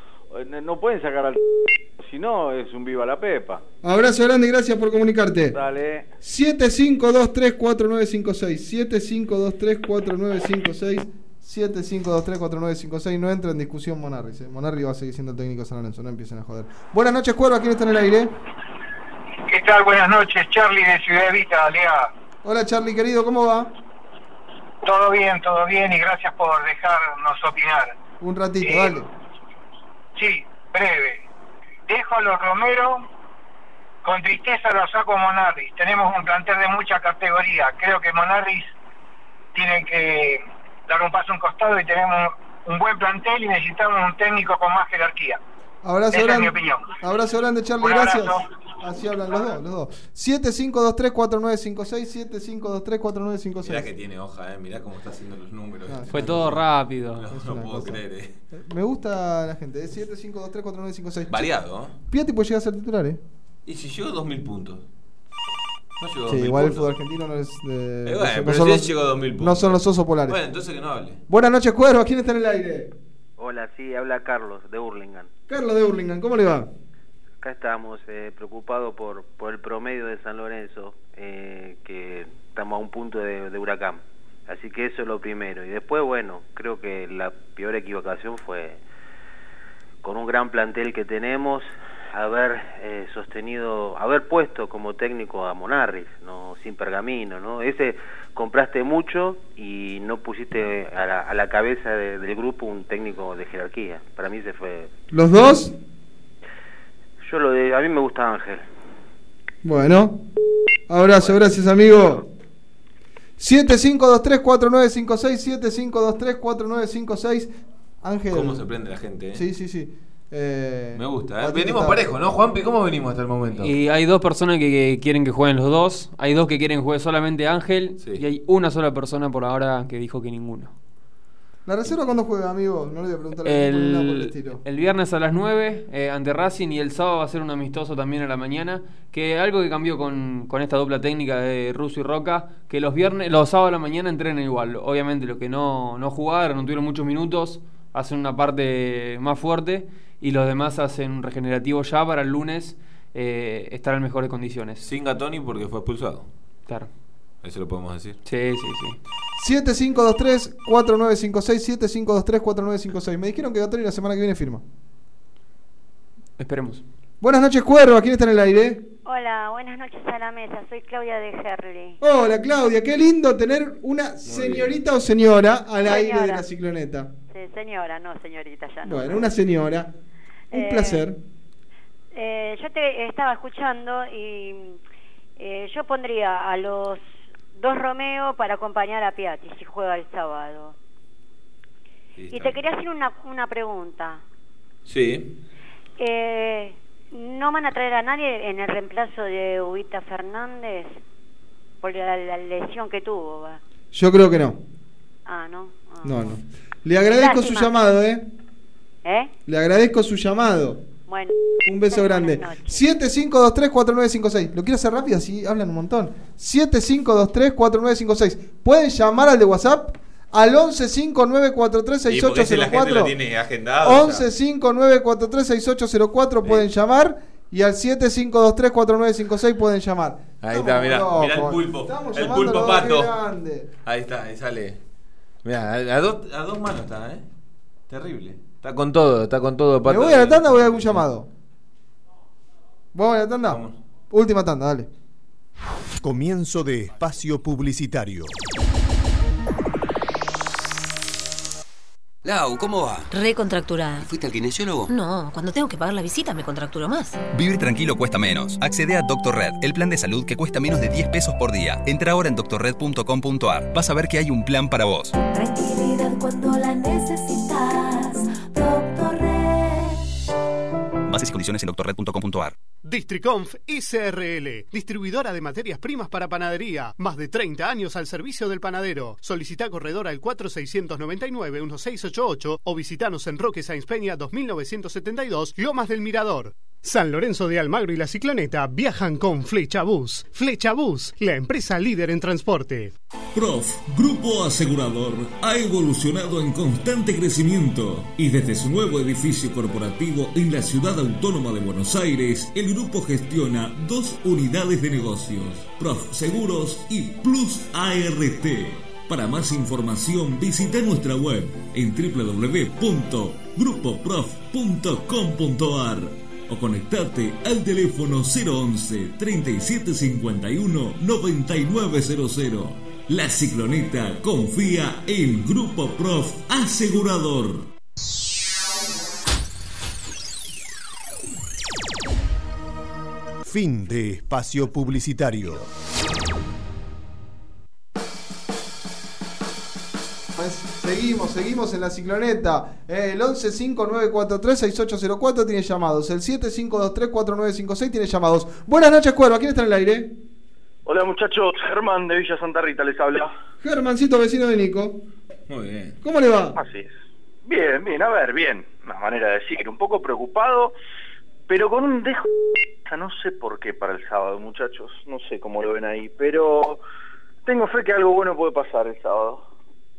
no pueden sacar al si no es un viva la pepa. Abrazo grande y gracias por comunicarte. Dale. 75234956. 75234956. 75234956. No entra en discusión Monarris. eh. Monarri va a seguir siendo el técnico de San Lorenzo. No empiecen a joder. Buenas noches, Cuerva. ¿Quién está en el aire? ¿Qué tal? Buenas noches, Charlie de Ciudad Vista, Lea. Hola, Charlie, querido. ¿Cómo va? Todo bien, todo bien y gracias por dejarnos opinar. Un ratito, Sí. dale. Sí, breve. Dejo a los Romero, con tristeza lo saco a Monarris. Tenemos un plantel de mucha categoría. Creo que Monarris tiene que dar un paso a un costado y tenemos un buen plantel y necesitamos un técnico con más jerarquía. Abrazo Esa es grande. mi opinión. Abrazo grande, Charlie. Un Gracias. Así hablan los dos, los dos. 75234956, 75234956. Mirá que tiene hoja, eh. Mirá cómo está haciendo los números. Ah, Fue todo rápido. No, puedo cosa. creer, eh. Me gusta la gente, es 75234956. Variado, ¿eh? Piatti puede llegar a ser titular, ¿eh? Y si llegó 2000 puntos. No llegó Sí, 2000 igual el fútbol argentino no es de. Eh, no bueno, son- no pero son los- él llegó a 2000 puntos. No son los osos polares. Bueno, entonces que no hable. Buenas noches, Cuervo. ¿Quién está en el aire? Hola, sí, habla Carlos de Hurlingham. Carlos de Burlingame, ¿cómo le va? Acá estamos eh, preocupados por, por el promedio de San Lorenzo, eh, que estamos a un punto de, de huracán. Así que eso es lo primero. Y después, bueno, creo que la peor equivocación fue con un gran plantel que tenemos, haber eh, sostenido, haber puesto como técnico a Monarris, no sin pergamino, ¿no? Ese compraste mucho y no pusiste a la, a la cabeza de- del grupo un técnico de jerarquía. Para mí se fue. ¿Los dos? Yo lo de, a mí me gusta Ángel. Bueno. Abrazo, gracias, amigo. 75234956, 75234956. Ángel. ¿Cómo se prende la gente, eh? Sí, sí, sí. Eh, Me gusta, ¿eh? Venimos está- parejos, ¿no, Juanpi? ¿Cómo venimos hasta el momento? Y hay dos personas que, que quieren que jueguen los dos. Hay dos que quieren que juegue solamente Ángel. Y hay una sola persona por ahora que dijo que ninguno. ¿La reserva cuándo juega, amigo? No le voy a preguntar equipo ni nada por el El, estilo. el viernes a las 9 eh, ante Racing y el sábado va a ser un amistoso también a la mañana. Que algo que cambió con, con esta dupla técnica de Russo y Roca, que los viernes, los sábados a la mañana entrenan igual. Obviamente los que no, no jugaron, no tuvieron muchos minutos, hacen una parte más fuerte y los demás hacen un regenerativo ya para el lunes eh, estar en mejores condiciones. Sin Gatoni porque fue expulsado. Claro. Eso lo podemos decir. Sí, sí, sí. 7523-4956, 7523-4956. Me dijeron que Gatori la semana que viene firma. Esperemos. Buenas noches, Cuerva. ¿Quién está en el aire? Hola, buenas noches a la mesa. Soy Claudia de Herley. Hola, Claudia. Qué lindo tener una señorita o señora al aire de la cicloneta. Sí, señora, no señorita, ya no. Bueno, una señora. Un Eh, placer. Eh, yo te estaba escuchando y eh, yo pondría a los dos Romeo para acompañar a Piatti si juega el sábado. y te quería hacer una, una pregunta. Sí. Eh, ¿No van a traer a nadie en el reemplazo de Ubita Fernández? Por la, la lesión que tuvo. va. Yo creo que no. Ah, ¿no? Ah. No, no. Le agradezco su llamado, ¿eh? ¿Eh? Le agradezco su llamado. Bueno. Un beso grande. 7523-4956. Lo quiero hacer rápido, así hablan un montón. 7523-4956. Pueden llamar al de WhatsApp al 1159436804. Y porque si la gente lo tiene agendado. ya. 1159436804 pueden llamar. Y al 7523-4956 pueden llamar. Ahí está, mirá, mirá el pulpo. Estamos El pulpo pato. grande. Ahí está, ahí sale. Mirá, a, a dos, a dos manos está, ¿eh? Terrible. Está con todo, está con todo, ¿Me voy a la tanda o voy a algún llamado? ¿Vamos a la tanda? Última tanda, dale. Comienzo de espacio publicitario. Lau, ¿cómo va? Recontracturada. ¿Fuiste al kinesiólogo? No, cuando tengo que pagar la visita me contracturo más. Vivir tranquilo cuesta menos. Accede a Doctor Red, el plan de salud que cuesta menos de 10 pesos por día. Entra ahora en doctorred.com.ar. Vas a ver que hay un plan para vos. Tranquilidad cuando la necesitas. Bases condiciones en doctorred.com.ar. Districonf SRL, distribuidora de materias primas para panadería. Más de 30 años al servicio del panadero. Solicita corredor al 4699-1688 o visitanos en Roque Sáenz Peña 2972, Lomas del Mirador. San Lorenzo de Almagro y la Cicloneta viajan con Flecha Bus. Flecha Bus, la empresa líder en transporte. Prof, Grupo Asegurador, ha evolucionado en constante crecimiento y desde su nuevo edificio corporativo en la ciudad autónoma de Buenos Aires, el grupo gestiona dos unidades de negocios, Prof Seguros y Plus ART. Para más información visita nuestra web en www.grupoprof.com.ar o conectate al teléfono 011 3751 9900. La cicloneta confía en Grupo Prof Asegurador. Fin de espacio publicitario. Pues, Seguimos, seguimos en la cicloneta. El 1159436804 tiene llamados. El 75234956 tiene llamados. Buenas noches, Cuerva. ¿Quién está en el aire? Hola muchachos, Germán de Villa Santa Rita les habla. Germancito, vecino de Nico. Muy bien. ¿Cómo le va? Así es. Bien, bien, a ver, bien. Una manera de decir, un poco preocupado, pero con un dejo... No sé por qué para el sábado, muchachos. No sé cómo lo ven ahí, pero tengo fe que algo bueno puede pasar el sábado.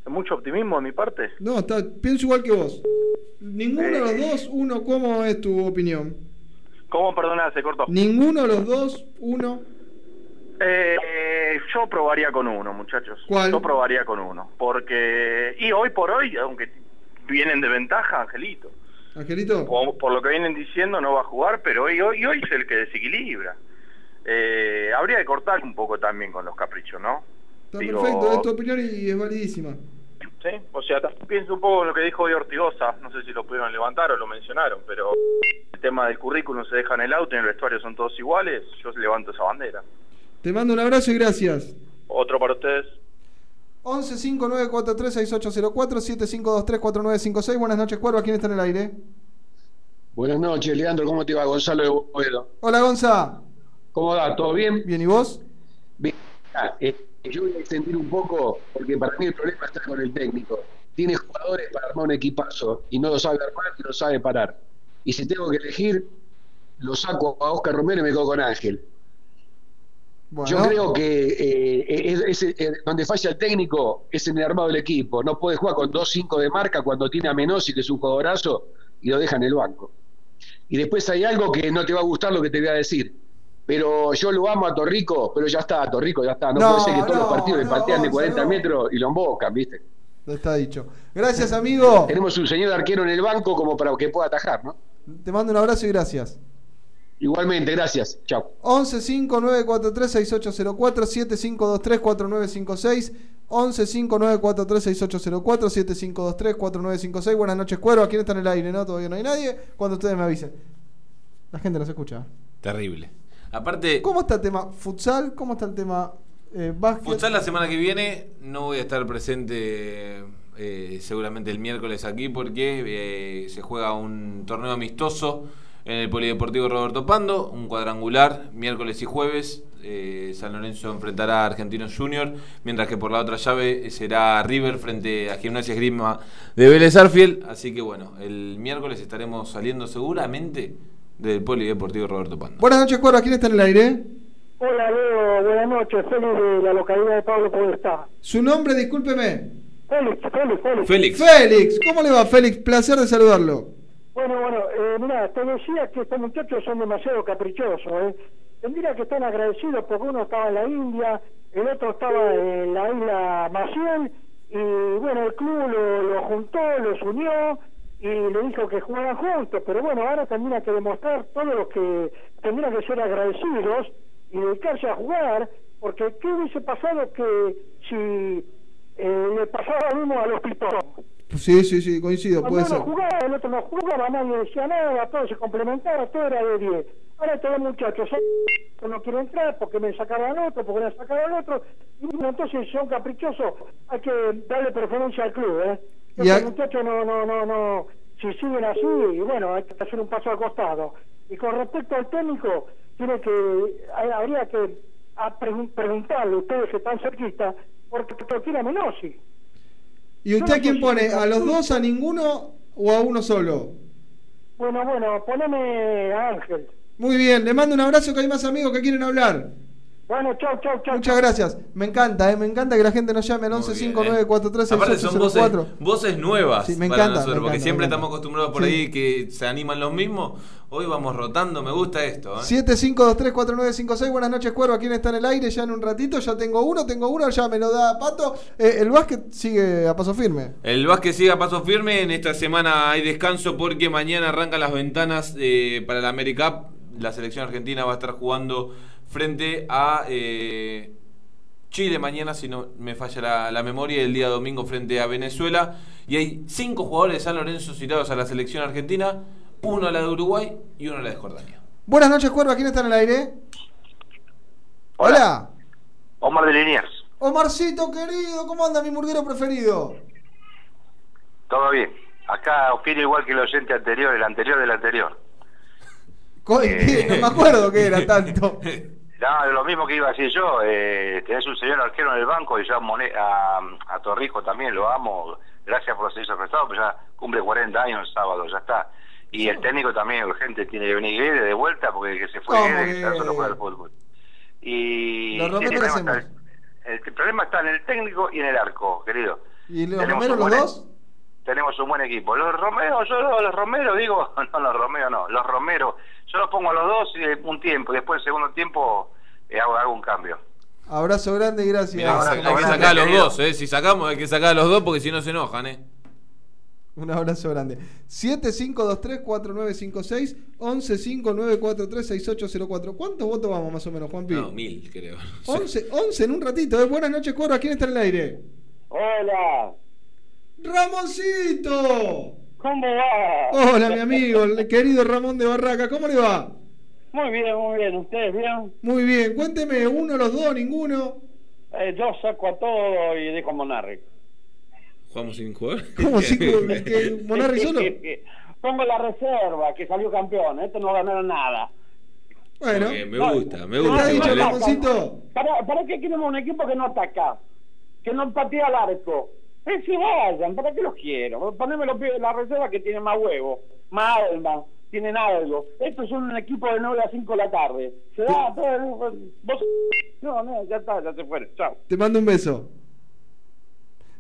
¿Mucho optimismo de mi parte? No, está, pienso igual que vos. Ninguno de los dos, uno, ¿cómo es tu opinión? ¿Cómo, perdona, se cortó? Ninguno de los dos, uno. Eh, yo probaría con uno, muchachos. ¿Cuál? Yo probaría con uno. Porque... Y hoy por hoy, aunque vienen de ventaja, Angelito. Angelito. Por, por lo que vienen diciendo, no va a jugar, pero hoy, hoy, hoy es el que desequilibra. Eh, habría que cortar un poco también con los caprichos, ¿no? Está Digo- perfecto, es tu opinión y es validísima. Sí, o sea, pienso un poco en lo que dijo hoy Ortigosa, no sé si lo pudieron levantar o lo mencionaron, pero el tema del currículum se deja en el auto y en el vestuario son todos iguales, yo levanto esa bandera. Te mando un abrazo y gracias. Otro para ustedes. 11 5943 6804 7523 4956 Buenas noches, Cuerva. ¿Quién está en el aire? Buenas noches, Leandro. ¿Cómo te va? Gonzalo de Boedo. Hola, Gonza. ¿Cómo va? ¿Todo bien? Bien, ¿y vos? Bien. Ah, eh, yo voy a extender un poco, porque para mí el problema está con el técnico. Tiene jugadores para armar un equipazo y no lo sabe armar y no sabe parar. Y si tengo que elegir, lo saco a Oscar Romero y me quedo con Ángel. Bueno. Yo creo que eh, es- es- eh, donde falla el técnico es en el armado del equipo. No puede jugar con 2-5 de marca cuando tiene a Menossi, que es un jugadorazo, y lo deja en el banco. Y después hay algo que no te va a gustar lo que te voy a decir. Pero yo lo amo a Torrico, pero ya está, Torrico, ya está. No, No, puede ser que todos no, los partidos le no, patean de Gonza, 40 no. metros y lo embocan, ¿viste? Está dicho. Gracias, amigo. Tenemos un señor arquero en el banco como para que pueda atajar, ¿no? Te mando un abrazo y gracias. Igualmente, gracias. Chao. 11 5943 6804 7523 4956 11 5943 6804 7523 4956 Buenas noches, Cuerva. ¿Quién está en el aire? No, todavía no hay nadie. Cuando ustedes me avisen. La gente no se escucha. Terrible. Aparte, ¿Cómo está el tema futsal? ¿Cómo está el tema eh, básquet? futsal la semana que viene no voy a estar presente eh, seguramente el miércoles aquí porque eh, se juega un torneo amistoso en el Polideportivo Roberto Pando, un cuadrangular, miércoles y jueves. eh, San Lorenzo enfrentará a Argentinos Junior, mientras que por la otra llave será River frente a Gimnasia Esgrima de Vélez Arfiel. Así que bueno, el miércoles estaremos saliendo seguramente del Polideportivo Roberto Pando. Buenas noches, Cuerva. ¿Quién está en el aire? Hola Leo, buenas noches, Félix de la localidad de Pablo Podestá. Su nombre, discúlpeme. Félix, Félix, Félix. Félix. Félix. ¿Cómo le va, Félix? Placer de saludarlo. Bueno, bueno, eh, mira, te decía que estos muchachos son demasiado caprichosos, ¿eh? Tendría que estar agradecidos porque uno estaba en la India, el otro estaba en la isla Maciel, y bueno, el club lo, lo juntó, los unió y le dijo que jugaran juntos, pero bueno, ahora tendría que demostrar todo lo que tendrían que ser agradecidos y dedicarse a jugar, porque ¿qué hubiese pasado que si eh, le pasaba mismo a los pitón? Sí, sí, sí, coincido, Cuando puede uno ser. jugaba, el otro no jugaba, nadie decía nada, todo se complementaba, todo era de 10. Ahora estos muchachos son, no quieren entrar porque me sacaron al otro, porque me sacaron al otro. Y bueno, entonces si son caprichosos, hay que darle preferencia al club, ¿eh? Y a- muchachos no, no, no, no, si siguen así, y bueno, hay que hacer un paso al costado. Y con respecto al técnico, tiene que, hay- habría que a pregun- preguntarle, ustedes que están cerquita, porque a Menossi. ¿Y usted a quién pone? ¿A los dos, a ninguno o a uno solo? Bueno, bueno, poneme a Ángel. Muy bien, le mando un abrazo que hay más amigos que quieren hablar. Bueno, chau, chau, chau. Muchas gracias. Me encanta, eh, me encanta que la gente nos llame al Muy 11 bien, 5943 Aparte son voces, 6804. voces nuevas Sí, me para encanta, nosotros, me porque encanta, siempre encanta. estamos acostumbrados por Sí. ahí que se animan los mismos. Hoy vamos rotando, me gusta esto. ¿eh? 75234956, buenas noches, Cuerva. ¿Quién está en el aire? Ya en un ratito, ya tengo uno, tengo uno, ya me lo da Pato. Eh, el básquet sigue a paso firme. El básquet sigue a paso firme. En esta semana hay descanso porque mañana arrancan las ventanas eh, para la AmeriCup. La selección argentina va a estar jugando frente a eh, Chile mañana, si no me falla la, la memoria, el día domingo frente a Venezuela. Y hay cinco jugadores de San Lorenzo citados a la selección argentina, uno a la de Uruguay y uno a la de Jordania. Buenas noches, Cuerva. ¿Quién está en el aire? Hola. Omar de Liniers. Omarcito, querido, ¿cómo anda mi murguero preferido? Todo bien. Acá opino igual que el oyente anterior, el anterior del anterior. ¿qué? No me acuerdo que era tanto. No, lo mismo que iba a decir yo, eh, tenés un señor arquero en el banco y yo a, Mone- a, a Torrijo también lo amo, gracias por los servicios prestados, pero ya cumple 40 años el sábado, ya está. Y el técnico también urgente tiene que venir Guede de vuelta porque el que se fue ¿Cómo Guede, que está solo juega al fútbol. Y el, ¿qué problema está, el problema está en el técnico y en el arco, querido. ¿Y los Tenemos Romero los dos? tenemos un buen equipo. Los Romero, yo los, los Romero digo, no los Romero no, los Romero, yo los pongo a los dos y un tiempo, y después el segundo tiempo eh, hago, hago un cambio. Abrazo grande y gracias. Mirá, Abrazo hay que sacar a los dos, eh. Si sacamos, hay que sacar a los dos porque si no se enojan, eh. Un abrazo grande. 7523-4956, 1159436804. ¿Cuántos votos vamos más o menos, Juanpi? No, mil, creo. 11, 11 en un ratito. ¿eh? Buenas noches, Coro. ¿A quién está en el aire? Hola. ¡Ramoncito! ¿Cómo va? Hola, mi amigo, el querido Ramón de Barraca. ¿Cómo le va? Muy bien, muy bien. ¿Ustedes bien? Muy bien. Cuénteme, uno, los dos, ninguno. Eh, yo saco a todo y dejo a Monarri. ¿Jugamos sin jugar? ¿Cómo que- que Monarri solo? Pongo la reserva, que salió campeón. Este no ganaron nada. Bueno. Ok, me gusta, me ¿Está gusta. dicho, Le- Ramoncito? ¿Para, ¿Para qué queremos un equipo que no ataca? Que no patea al arco. Eh, si vayan, ¿para qué los quiero? Poneme los pibes de la reserva que tiene más huevo, más alma, tienen algo. Esto es un equipo de 9 a 5 de la tarde. Se da, todo, vos... No, no, ya está, ya se fueron. Chao. Te mando un beso.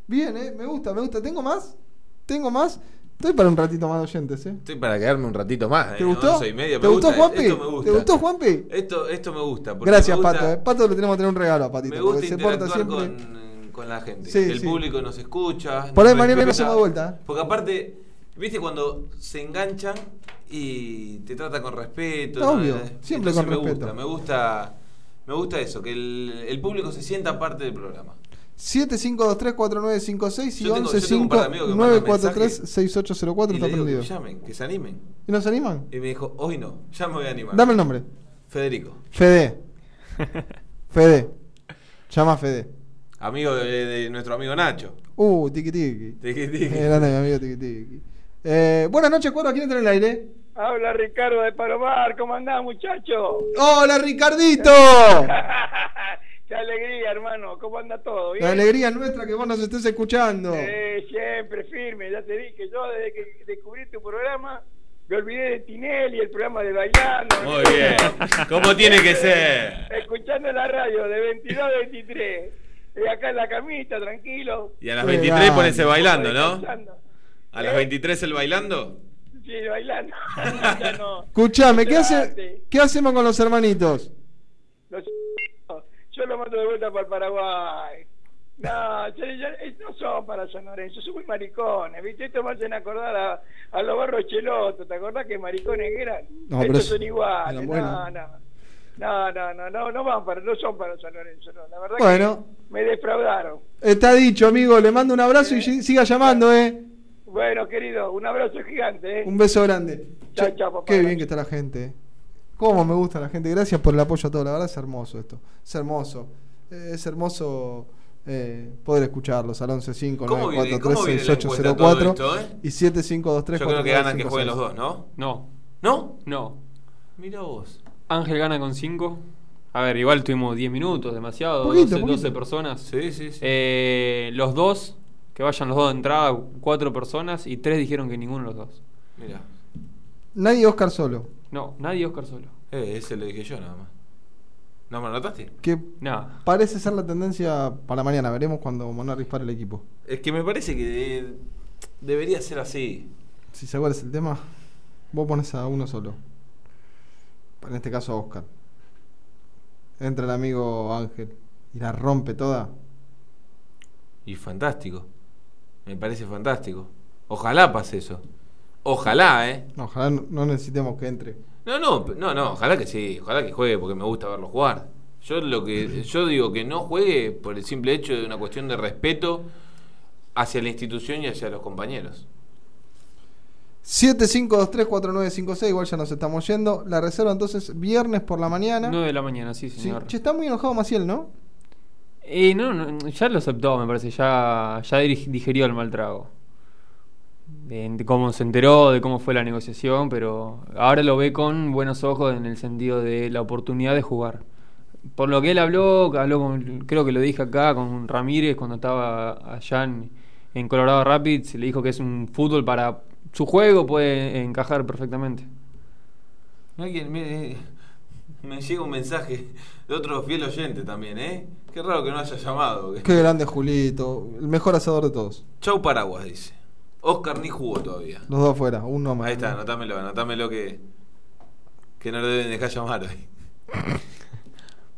Bien, ¿eh? Me gusta, me gusta. ¿Tengo más? ¿Tengo más? Estoy para un ratito más de oyentes, ¿eh? Estoy para quedarme un ratito más. ¿Te eh, gustó? y media. ¿Te Me gustó, gusta, Juanpi? Esto me gusta. ¿Te gustó, Juanpi? Esto, esto me gusta. Gracias, me gusta- Pato. ¿eh? Pato le tenemos que tener un regalo a Patito. Me gusta porque se porta siempre. con, con la gente. Sí, el sí. público nos escucha. Por ahí mañana nos hacemos vuelta, ¿eh? Porque aparte, viste cuando se enganchan y te trata con respeto. Obvio, ¿no? siempre Entonces con me respeto. Gusta, me gusta, me gusta eso, que el, el público se sienta parte del programa. 75234956 y Yo tengo- yo tengo un par de amigos que mandan 1159436804 Y está le digo prendido. que llamen, que se animen. ¿Y nos animan? Y me dijo, hoy no, ya me voy a animar. Dame el nombre. Federico. Fede. Fede. Llama a Fede. Amigo de, de nuestro amigo Nacho. Uh, tiki tiki. Tiki tiki. Eh, grande mi amigo tiki tiki. Eh, buenas noches, Cuero. ¿A quién está en el aire? Habla Ricardo de Palomar, ¿cómo andás, muchacho? ¡Hola, Ricardito! Qué alegría, hermano, ¿cómo anda todo? ¿Bien? La alegría nuestra que vos nos estés escuchando. Eh, siempre firme, ya te dije, yo desde que descubrí tu programa, me olvidé de Tinelli, el programa de Bailando. Muy bien. ¿Cómo tiene que ser? Escuchando la radio de 22 a 23, y acá en la camita, tranquilo. Y a las 23 ponerse bailando, ¿no? ¿A las 23 el bailando? Sí, bailando. Ya no. Escuchame, ¿qué, hace. ¿qué hacemos con los hermanitos? Los yo lo mando de vuelta para el Paraguay. No, yo- yo- no son para San Lorenzo, son muy maricones, ¿viste? Esto me hacen acordar a, a los barros chelotos, ¿te acordás que maricones eran? No, Estos son iguales, no, no, no, no, no, no, no van para, no son para San Lorenzo, no, la verdad Bueno. que me defraudaron. Está dicho, amigo. Le mando un abrazo y si- siga llamando, ¿eh? Bueno, querido, un abrazo gigante, ¿eh? Un beso grande. Chao, chao, papá. Qué bien que está la gente. Eh. Cómo me gusta la gente. Gracias por el apoyo a todo. La verdad es hermoso esto. Es hermoso. Eh, Es hermoso eh, poder escucharlos al 115 ¿Cómo viene- cómo viene la encuesta todo 6804 esto, eh? y 7523 Yo creo que ganan que jueguen los dos, ¿no? No. ¿No? No. Mira vos. Ángel gana con 5. A ver, igual tuvimos 10 minutos, demasiado. Poquito, 12, poquito. 12 personas. Sí, sí, sí. Eh, los dos, que vayan los dos de entrada, cuatro personas, y tres dijeron que ninguno de los dos. Mira. Nadie Oscar solo. No, nadie Oscar solo. Eh, ese lo dije yo nada más. ¿No me lo notaste? Que No. parece ser la tendencia para mañana. Veremos cuando Monarris para el equipo. Es que me parece que de- debería ser así. Si se cuál es el tema, vos pones a uno solo. En este caso a Oscar. Entra el amigo Ángel y la rompe toda. Y fantástico. Me parece fantástico. Ojalá pase eso. Ojalá, ¿eh? Ojalá no- necesitemos que entre. No, no, no, no, ojalá que sí, ojalá que juegue porque me gusta verlo jugar. Yo lo que yo digo que no juegue por el simple hecho de una cuestión de respeto hacia la institución y hacia los compañeros. 75234956, igual ya nos estamos yendo. La reserva entonces viernes por la mañana. 9 de la mañana, sí, Sí. señor. Che, está muy enojado Maciel, ¿no? Y no, no, ya lo aceptó, me parece. Ya, ya dig- digerió el mal trago. De, de cómo se enteró, de cómo fue la negociación, pero ahora lo ve con buenos ojos en el sentido de la oportunidad de jugar. Por lo que él habló, habló con, creo que lo dije acá, con Ramírez cuando estaba allá en, en Colorado Rapids, le dijo que es un fútbol para su juego, puede encajar perfectamente. No hay quien me, me llega un mensaje de otro fiel oyente también, ¿eh? Qué raro que no haya llamado. Qué grande Julito, el mejor asador de todos. Chau Paraguas, dice. Oscar ni jugó todavía. Los dos afuera, uno más. Ahí está, anotámelo, anotámelo que, que no le deben dejar llamar hoy.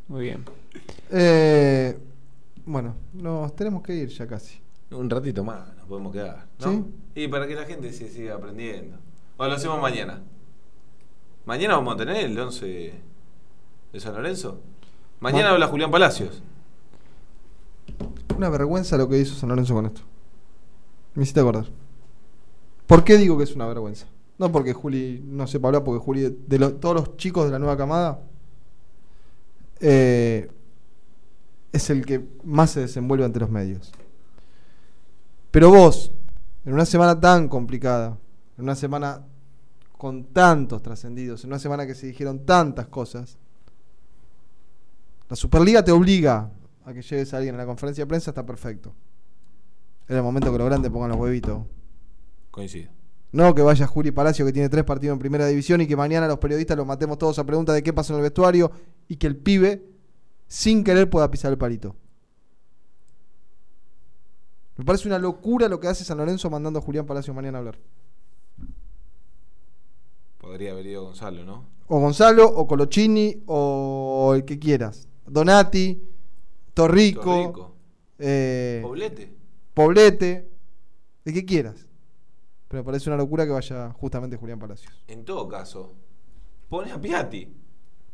Muy bien. Eh, bueno, nos tenemos que ir ya casi. Un ratito más nos podemos quedar, ¿no? ¿Sí? Y para que la gente se siga aprendiendo. O lo hacemos mañana. Mañana vamos a tener el 11 de San Lorenzo. Mañana Ma- habla Julián Palacios. Una vergüenza lo que hizo San Lorenzo con esto. Me hiciste acordar. ¿Por qué digo que es una vergüenza? No porque Juli no sepa hablar, porque Juli, de, todos los chicos de la nueva camada, eh, es el que más se desenvuelve ante los medios. Pero vos, en una semana tan complicada, en una semana con tantos trascendidos, en una semana que se dijeron tantas cosas, la Superliga te obliga a que lleves a alguien a la conferencia de prensa, está perfecto. Era el momento que los grandes pongan los huevitos. Coincido. No que vaya Juli Palacio que tiene tres partidos en primera división y que mañana los periodistas los matemos todos a preguntas de qué pasó en el vestuario y que el pibe sin querer pueda pisar el palito. Me parece una locura lo que hace San Lorenzo mandando a Julián Palacio mañana a hablar. Podría haber ido Gonzalo, ¿no? O Gonzalo, o Colochini, o el que quieras. Donati, Torrico, Torrico. eh, Poblete. Poblete, de que quieras. Pero me parece una locura que vaya justamente Julián Palacios. En todo caso, pone a Piatti.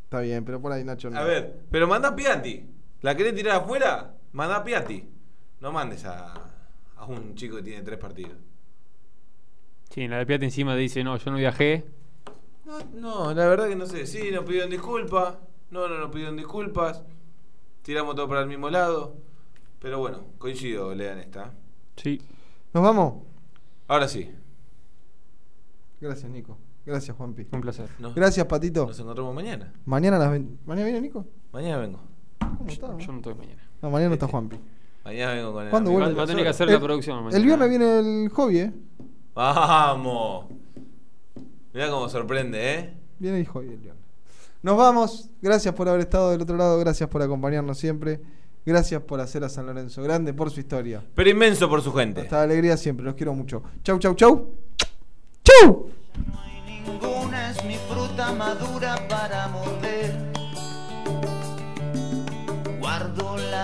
Está bien, pero por ahí Nacho no. A ver, pero manda a Piatti. ¿La querés tirar afuera? Manda a Piatti. No mandes a, a un chico que tiene tres partidos. Sí, en la de Piatti encima dice, no, yo no viajé. No, no, la verdad que no sé. Sí, nos pidieron disculpas. No, no nos pidieron disculpas. Tiramos todo para el mismo lado. Pero bueno, coincido, lean esta. Sí. ¿Nos vamos? Ahora sí. Gracias, Nico. Gracias, Juanpi. Un placer. Nos- Gracias, Patito. Nos encontramos mañana. Mañana a las 20. ¿Mañana viene Nico? Mañana vengo. ¿Cómo está? Yo no estoy mañana. No, mañana no está Juanpi. Mañana vengo con el ¿Cuándo vuelve? Va a tener que hacer El- la producción mañana. El viernes viene el hobby, ¿eh? Vamos. Mirá cómo sorprende, ¿eh? Viene el hobby el viernes. Nos vamos. Gracias por haber estado del otro lado. Gracias por acompañarnos siempre. Gracias por hacer a San Lorenzo grande por su historia. Pero inmenso por su gente. Hasta la alegría siempre. Los quiero mucho. Chau, chau, chau. ¡Chu! Ninguna es mi fruta madura para morder. Guardo la.